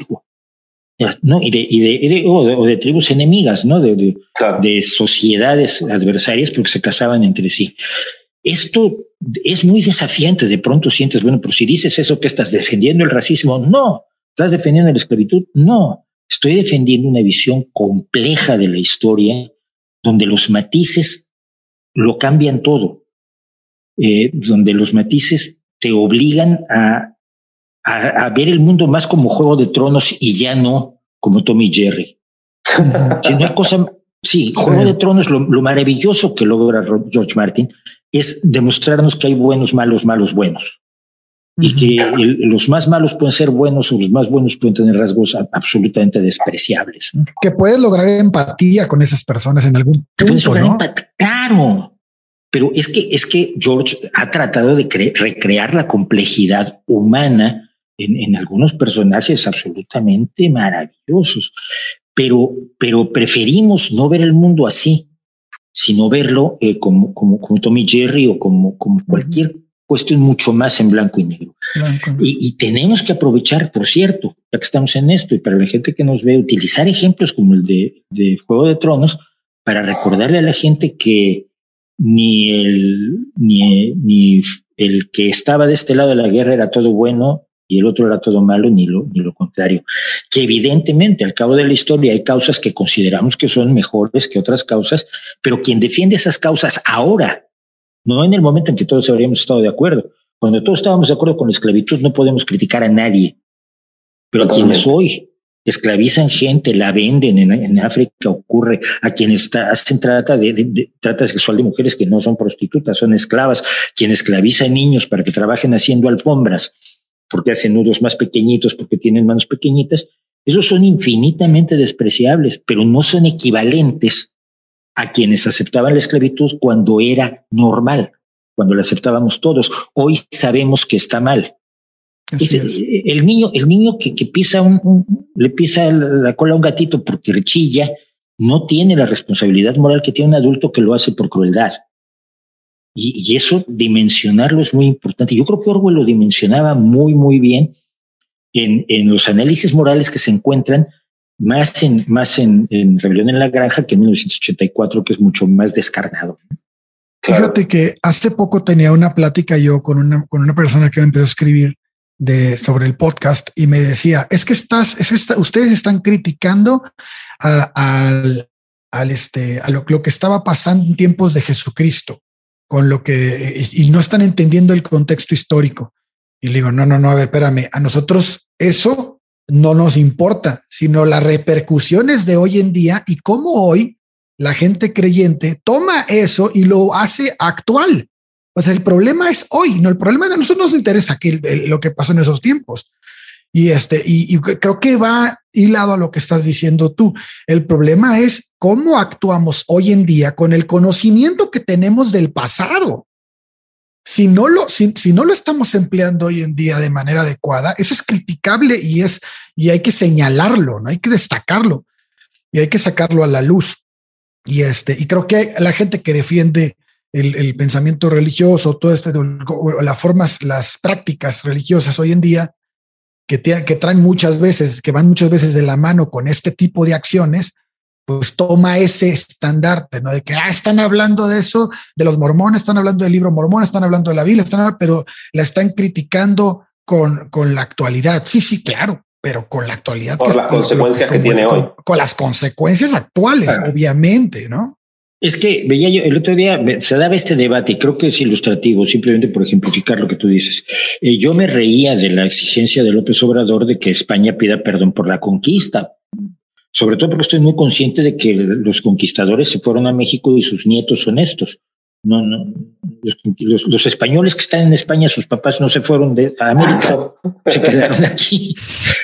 No, y de, y de, o de, o de tribus enemigas, ¿no? De, de, claro. de sociedades adversarias porque se casaban entre sí. Esto es muy desafiante. De pronto sientes, bueno, pero si dices eso, que estás defendiendo el racismo? No. ¿Estás defendiendo la esclavitud? No. Estoy defendiendo una visión compleja de la historia donde los matices lo cambian todo. Eh, donde los matices te obligan a, a, a, ver el mundo más como juego de tronos y ya no como Tommy Jerry. si no hay cosa, <laughs> sí, Juego de Tronos, lo, lo, maravilloso que logra George Martin es demostrarnos que hay buenos, malos, malos, buenos. Y que el, los más malos pueden ser buenos o los más buenos pueden tener rasgos a, absolutamente despreciables. ¿no? Que puedes lograr empatía con esas personas en algún punto, ¿no? Claro. Pero es que, es que George ha tratado de recrear la complejidad humana en, en, algunos personajes absolutamente maravillosos. Pero, pero preferimos no ver el mundo así. sino verlo eh, como, como, como Tommy Jerry o como, como cualquier cuestión mucho más en blanco y negro. Y, tenemos que aprovechar, por cierto, ya que estamos en esto, y para la gente que nos ve, utilizar ejemplos como el de, de Juego de Tronos para recordarle a la gente que ni el, ni, ni el que estaba de este lado de la guerra era todo bueno y el otro era todo malo, ni lo, ni lo contrario. Que evidentemente al cabo de la historia hay causas que consideramos que son mejores que otras causas, pero quien defiende esas causas ahora, no en el momento en que todos habríamos estado de acuerdo. Cuando todos estábamos de acuerdo con la esclavitud, no podemos criticar a nadie. Pero quienes hoy esclavizan gente, la venden en, África, ocurre a quienes hacen trata de, trata sexual de mujeres que no son prostitutas, son esclavas, quienes esclavizan niños para que trabajen haciendo alfombras, porque hacen nudos más pequeñitos, porque tienen manos pequeñitas, esos son infinitamente despreciables, pero no son equivalentes a quienes aceptaban la esclavitud cuando era normal, cuando la aceptábamos todos. Hoy sabemos que está mal. el niño, el niño que, que pisa un, le pisa la cola a un gatito porque chilla, no tiene la responsabilidad moral que tiene un adulto que lo hace por crueldad. Y, eso, dimensionarlo es muy importante. Yo creo que Orwell lo dimensionaba muy, muy bien en, en los análisis morales que se encuentran más en, más en, Rebelión en la Granja que en 1984, que es mucho más descarnado. Fíjate que hace poco tenía una plática yo con una, con una persona que me empezó a escribir de, sobre el podcast y me decía, es que estás, es esta, ustedes están criticando al, al este, a lo, lo, que estaba pasando en tiempos de Jesucristo con lo que, y no están entendiendo el contexto histórico. Y le digo, no, no, no, a ver, espérame, a nosotros eso no nos importa, sino las repercusiones de hoy en día y cómo hoy la gente creyente toma eso y lo hace actual. O sea, el problema es hoy, no el problema de nosotros nos interesa que lo que pasó en esos tiempos. Y este, y, creo que va hilado a lo que estás diciendo tú. El problema es cómo actuamos hoy en día con el conocimiento que tenemos del pasado. Si no lo, si, no lo estamos empleando hoy en día de manera adecuada, eso es criticable y es, y hay que señalarlo, no hay que destacarlo y hay que sacarlo a la luz. Y este, y creo que la gente que defiende el, el pensamiento religioso, todo este, las formas, las prácticas religiosas hoy en día, que, que traen muchas veces, que van muchas veces de la mano con este tipo de acciones, pues toma ese estandarte, ¿no? De que ah, están hablando de eso, de los mormones, están hablando del libro mormón, están hablando de la Biblia, están, pero la están criticando con, con la actualidad. Sí, sí, claro, pero con la actualidad. Por las consecuencias que, tiene hoy. Con las consecuencias actuales, obviamente, ¿no? Es que veía yo el otro día se daba este debate y creo que es ilustrativo, simplemente por ejemplificar lo que tú dices. Eh, yo me reía de la exigencia de López Obrador de que España pida perdón por la conquista, sobre todo porque estoy muy consciente de que los conquistadores se fueron a México y sus nietos son estos. No, no, los, españoles que están en España, sus papás no se fueron de América, se quedaron aquí.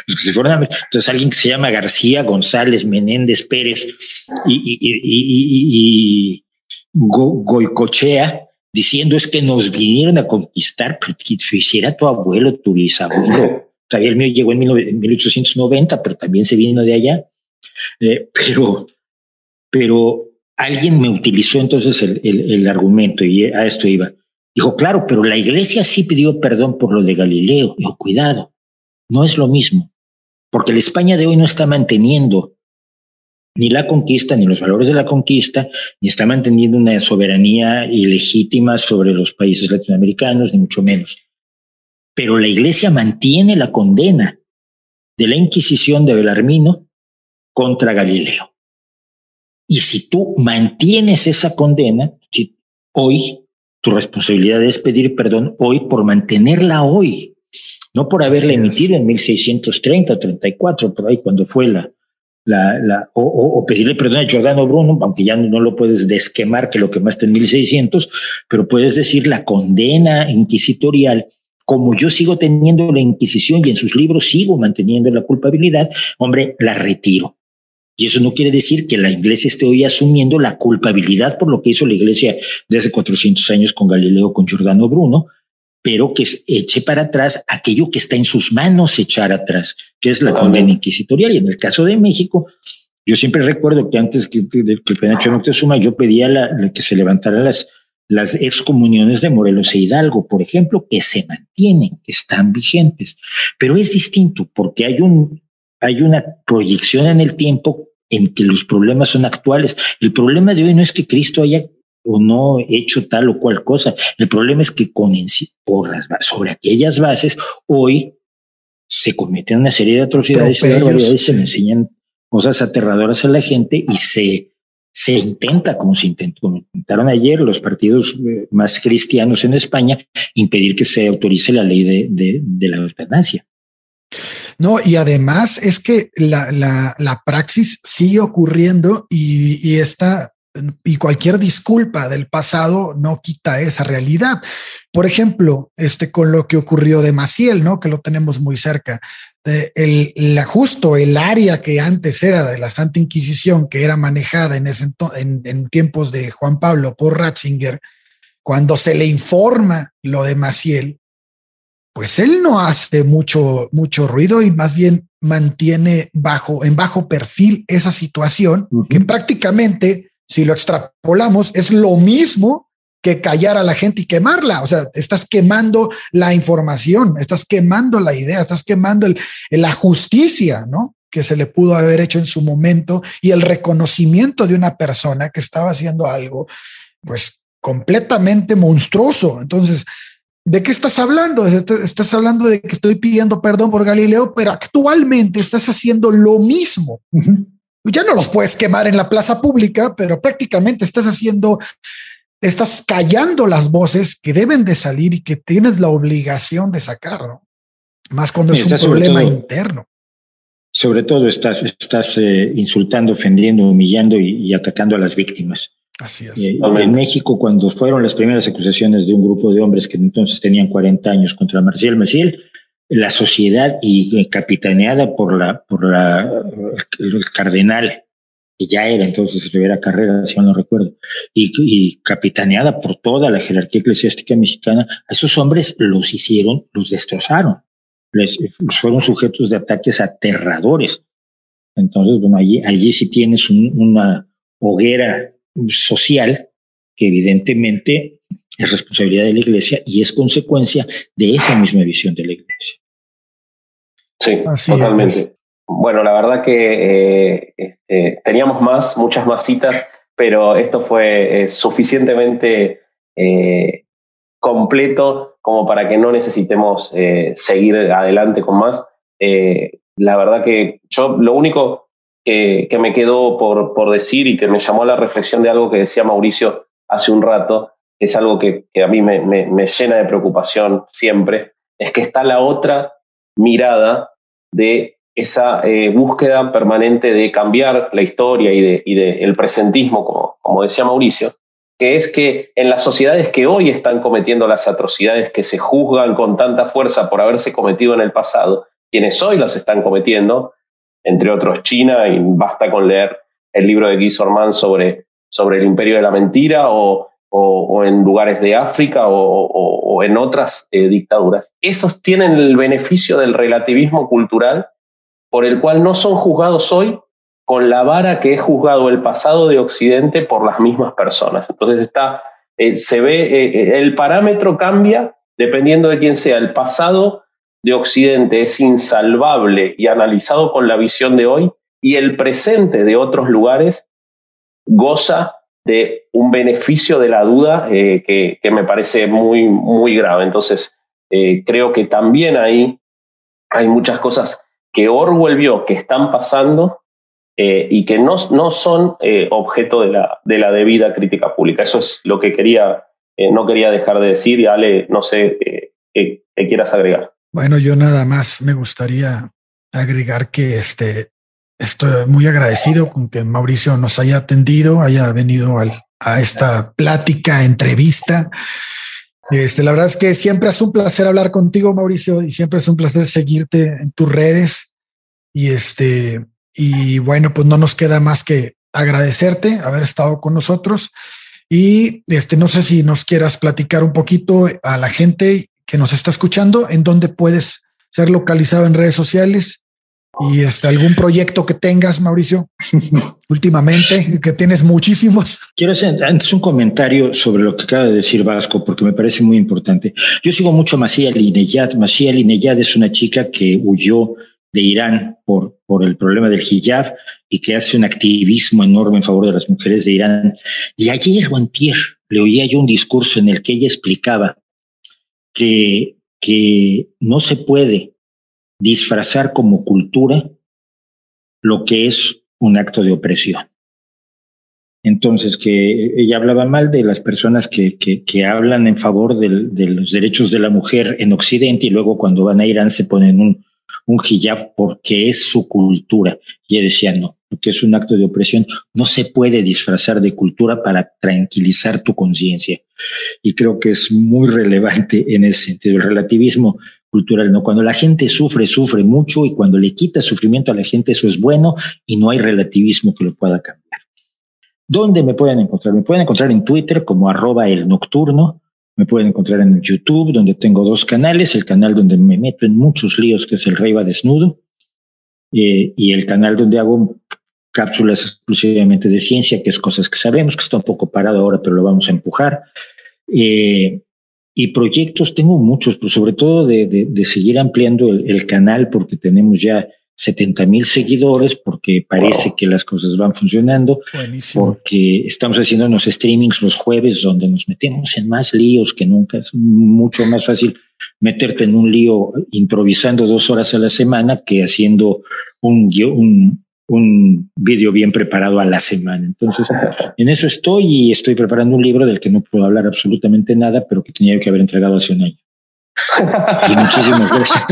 Los que se fueron a América. Entonces, alguien que se llama García, González, Menéndez, Pérez y, y, y, y Goicochea, diciendo es que nos vinieron a conquistar, pero que hiciera tu abuelo, tu bisabuelo. Todavía el mío llegó en 1890, pero también se vino de allá. Eh, pero, pero alguien me utilizó entonces el, argumento y a esto iba. Dijo, claro, pero la iglesia sí pidió perdón por lo de Galileo. Dijo, cuidado, no es lo mismo, porque la España de hoy no está manteniendo ni la conquista, ni los valores de la conquista, ni está manteniendo una soberanía ilegítima sobre los países latinoamericanos, ni mucho menos. Pero la iglesia mantiene la condena de la Inquisición de Belarmino contra Galileo. Y si tú mantienes esa condena, hoy tu responsabilidad es pedir perdón hoy por mantenerla hoy, no por haberla emitido en 1630 o 34, por ahí cuando fue la, la, la o, pedirle perdón a Giordano Bruno, aunque ya no, lo puedes desquemar que lo quemaste en 1600, pero puedes decir la condena inquisitorial como yo sigo teniendo la Inquisición y en sus libros sigo manteniendo la culpabilidad, hombre, la retiro. Y eso no quiere decir que la iglesia esté hoy asumiendo la culpabilidad por lo que hizo la iglesia de hace 400 años con Galileo, con Giordano Bruno, pero que eche para atrás aquello que está en sus manos echar atrás, que es la condena inquisitorial. Y en el caso de México, Yo siempre recuerdo que antes que, que, que el penacho Moctezuma, yo pedía la, que se levantaran las, las excomuniones de Morelos e Hidalgo, por ejemplo, que se mantienen, que están vigentes. Pero es distinto porque hay, un, hay una proyección en el tiempo en que los problemas son actuales. El problema de hoy no es que Cristo haya o no hecho tal o cual cosa. El problema es que con por las, sobre aquellas bases hoy se cometen una serie de atrocidades y barbaridades, se le enseñan cosas aterradoras a la gente y se, se intenta, como se intentó, como intentaron ayer los partidos eh, más cristianos en España, impedir que se autorice la ley de, de, de la eutanasia. No, y además es que la, la, la praxis sigue ocurriendo y, y y cualquier disculpa del pasado no quita esa realidad. Por ejemplo, este con lo que ocurrió de Maciel, ¿no? Que lo tenemos muy cerca. De el, la, justo el área que antes era de la Santa Inquisición, que era manejada en, ese, en tiempos de Juan Pablo por Ratzinger, cuando se le informa lo de Maciel, pues él no hace mucho, mucho ruido y más bien mantiene bajo, en bajo perfil esa situación uh -huh. que prácticamente si lo extrapolamos, es lo mismo que callar a la gente y quemarla. O sea, estás quemando la información, estás quemando la idea, estás quemando el, la justicia, ¿no? Que se le pudo haber hecho en su momento y el reconocimiento de una persona que estaba haciendo algo, pues completamente monstruoso. Entonces, ¿de qué estás hablando? Estás hablando de que estoy pidiendo perdón por Galileo, pero actualmente estás haciendo lo mismo. Uh -huh ya no los puedes quemar en la plaza pública, pero prácticamente estás haciendo, estás callando las voces que deben de salir y que tienes la obligación de sacar, ¿no? Más cuando es un problema todo, interno. Sobre todo estás, estás eh, insultando, ofendiendo, humillando y, y, atacando a las víctimas. Así es. Eh, en México, cuando fueron las primeras acusaciones de un grupo de hombres que entonces tenían 40 años contra Marcial Maciel, la sociedad y capitaneada por la por la el cardenal que ya era entonces Rivera Carrera, si no recuerdo, y, y, capitaneada por toda la jerarquía eclesiástica mexicana, a esos hombres los hicieron, los destrozaron, les fueron sujetos de ataques aterradores. Entonces, bueno, allí, allí sí tienes un, una hoguera social que evidentemente es responsabilidad de la iglesia y es consecuencia de esa misma visión de la iglesia. Sí, Así totalmente. Es. Bueno, la verdad que eh, este, teníamos más, muchas más citas, pero esto fue eh, suficientemente eh, completo como para que no necesitemos eh, seguir adelante con más. Eh, la verdad que yo lo único que, me quedó por, por, decir y que me llamó a la reflexión de algo que decía Mauricio hace un rato, es algo que, a mí me, me, llena de preocupación siempre, es que está la otra mirada de esa eh, búsqueda permanente de cambiar la historia y de, y de presentismo, como, como decía Mauricio, que es que en las sociedades que hoy están cometiendo las atrocidades que se juzgan con tanta fuerza por haberse cometido en el pasado, quienes hoy las están cometiendo, entre otros China, y basta con leer el libro de Guy Sorman sobre, sobre el imperio de la mentira, o, o, en lugares de África, o, o en otras eh, dictaduras, esos tienen el beneficio del relativismo cultural por el cual no son juzgados hoy con la vara que es juzgado el pasado de Occidente por las mismas personas. Entonces está, eh, se ve, eh, el parámetro cambia dependiendo de quién sea. El pasado de Occidente es insalvable y analizado con la visión de hoy, y el presente de otros lugares goza de un beneficio de la duda eh, que, me parece muy, muy grave. Entonces, eh, creo que también ahí hay muchas cosas que Orwell vio que están pasando eh, y que no, no son objeto de la, de la debida crítica pública. Eso es lo que quería, no quería dejar de decir y Ale, no sé qué quieras agregar. Bueno, yo nada más me gustaría agregar que este, estoy muy agradecido con que Mauricio nos haya atendido, haya venido al, a esta plática, entrevista. Este, la verdad es que siempre es un placer hablar contigo, Mauricio, y siempre es un placer seguirte en tus redes. Y este, y bueno, pues no nos queda más que agradecerte haber estado con nosotros. Y este, no sé si nos quieras platicar un poquito a la gente que nos está escuchando, en dónde puedes ser localizado en redes sociales y este, algún proyecto que tengas, Mauricio, <laughs> últimamente, que tienes muchísimos. Quiero hacer antes un comentario sobre lo que acaba de decir Vasco, porque me parece muy importante. Yo sigo mucho a Masia Lineyad. Masia Lineyad es una chica que huyó de Irán por, por el problema del hijab y que hace un activismo enorme en favor de las mujeres de Irán. Y ayer o antier le oía yo un discurso en el que ella explicaba que, que no se puede disfrazar como cultura lo que es un acto de opresión. Entonces, que ella hablaba mal de las personas que, que, hablan en favor de los derechos de la mujer en Occidente y luego cuando van a Irán se ponen un, un hijab porque es su cultura. Y ella decía, no, porque es un acto de opresión, no se puede disfrazar de cultura para tranquilizar tu conciencia. Y creo que es muy relevante en ese sentido. El relativismo cultural, ¿no? Cuando la gente sufre, sufre mucho y cuando le quita sufrimiento a la gente, eso es bueno y no hay relativismo que lo pueda cambiar. ¿Dónde me pueden encontrar? Me pueden encontrar en Twitter como arroba el nocturno, me pueden encontrar en YouTube, donde tengo dos canales, el canal donde me meto en muchos líos, que es el Rey va desnudo, eh, y el canal donde hago cápsulas exclusivamente de ciencia, que es cosas que sabemos, que está un poco parado ahora, pero lo vamos a empujar. Eh, y proyectos tengo muchos, pero sobre todo de, de, seguir ampliando el, canal porque tenemos ya 70 mil seguidores, porque parece que las cosas van funcionando, porque estamos haciendo unos streamings los jueves donde nos metemos en más líos que nunca. Es mucho más fácil meterte en un lío improvisando dos horas a la semana que haciendo un, un, un vídeo bien preparado a la semana. Entonces, <laughs> en eso estoy y estoy preparando un libro del que no puedo hablar absolutamente nada, pero que tenía que haber entregado hace un año. Y muchísimas <laughs> gracias.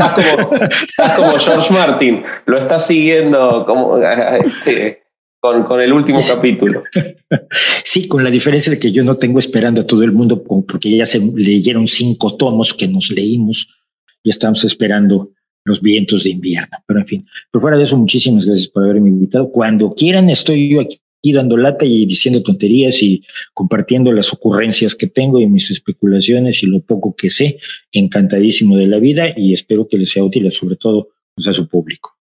Estás como, George Martin, lo estás siguiendo como <laughs> este, con, con, el último capítulo. Sí, con la diferencia de que yo no tengo esperando a todo el mundo porque ya se leyeron cinco tomos que nos leímos y estamos esperando los vientos de invierno. Pero en fin, por fuera de eso, muchísimas gracias por haberme invitado. Cuando quieran, estoy yo aquí dando lata y diciendo tonterías y compartiendo las ocurrencias que tengo y mis especulaciones y lo poco que sé. Encantadísimo de la vida y espero que les sea útil, sobre todo pues, a su público.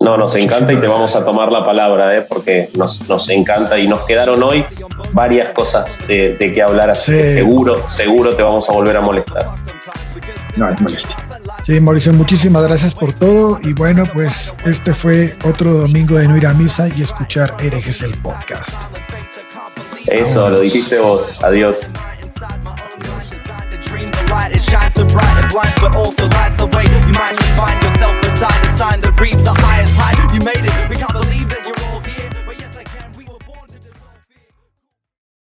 No, nos encanta y te vamos a tomar la palabra, ¿eh? porque nos, nos encanta y nos quedaron hoy varias cosas de, de que hablar, así que seguro, seguro te vamos a volver a molestar no es molestia. Sí, Mauricio, muchísimas gracias por todo. Y bueno, pues este fue otro domingo de no ir a misa y escuchar herejes el podcast. Eso, lo dijiste vos. Adiós.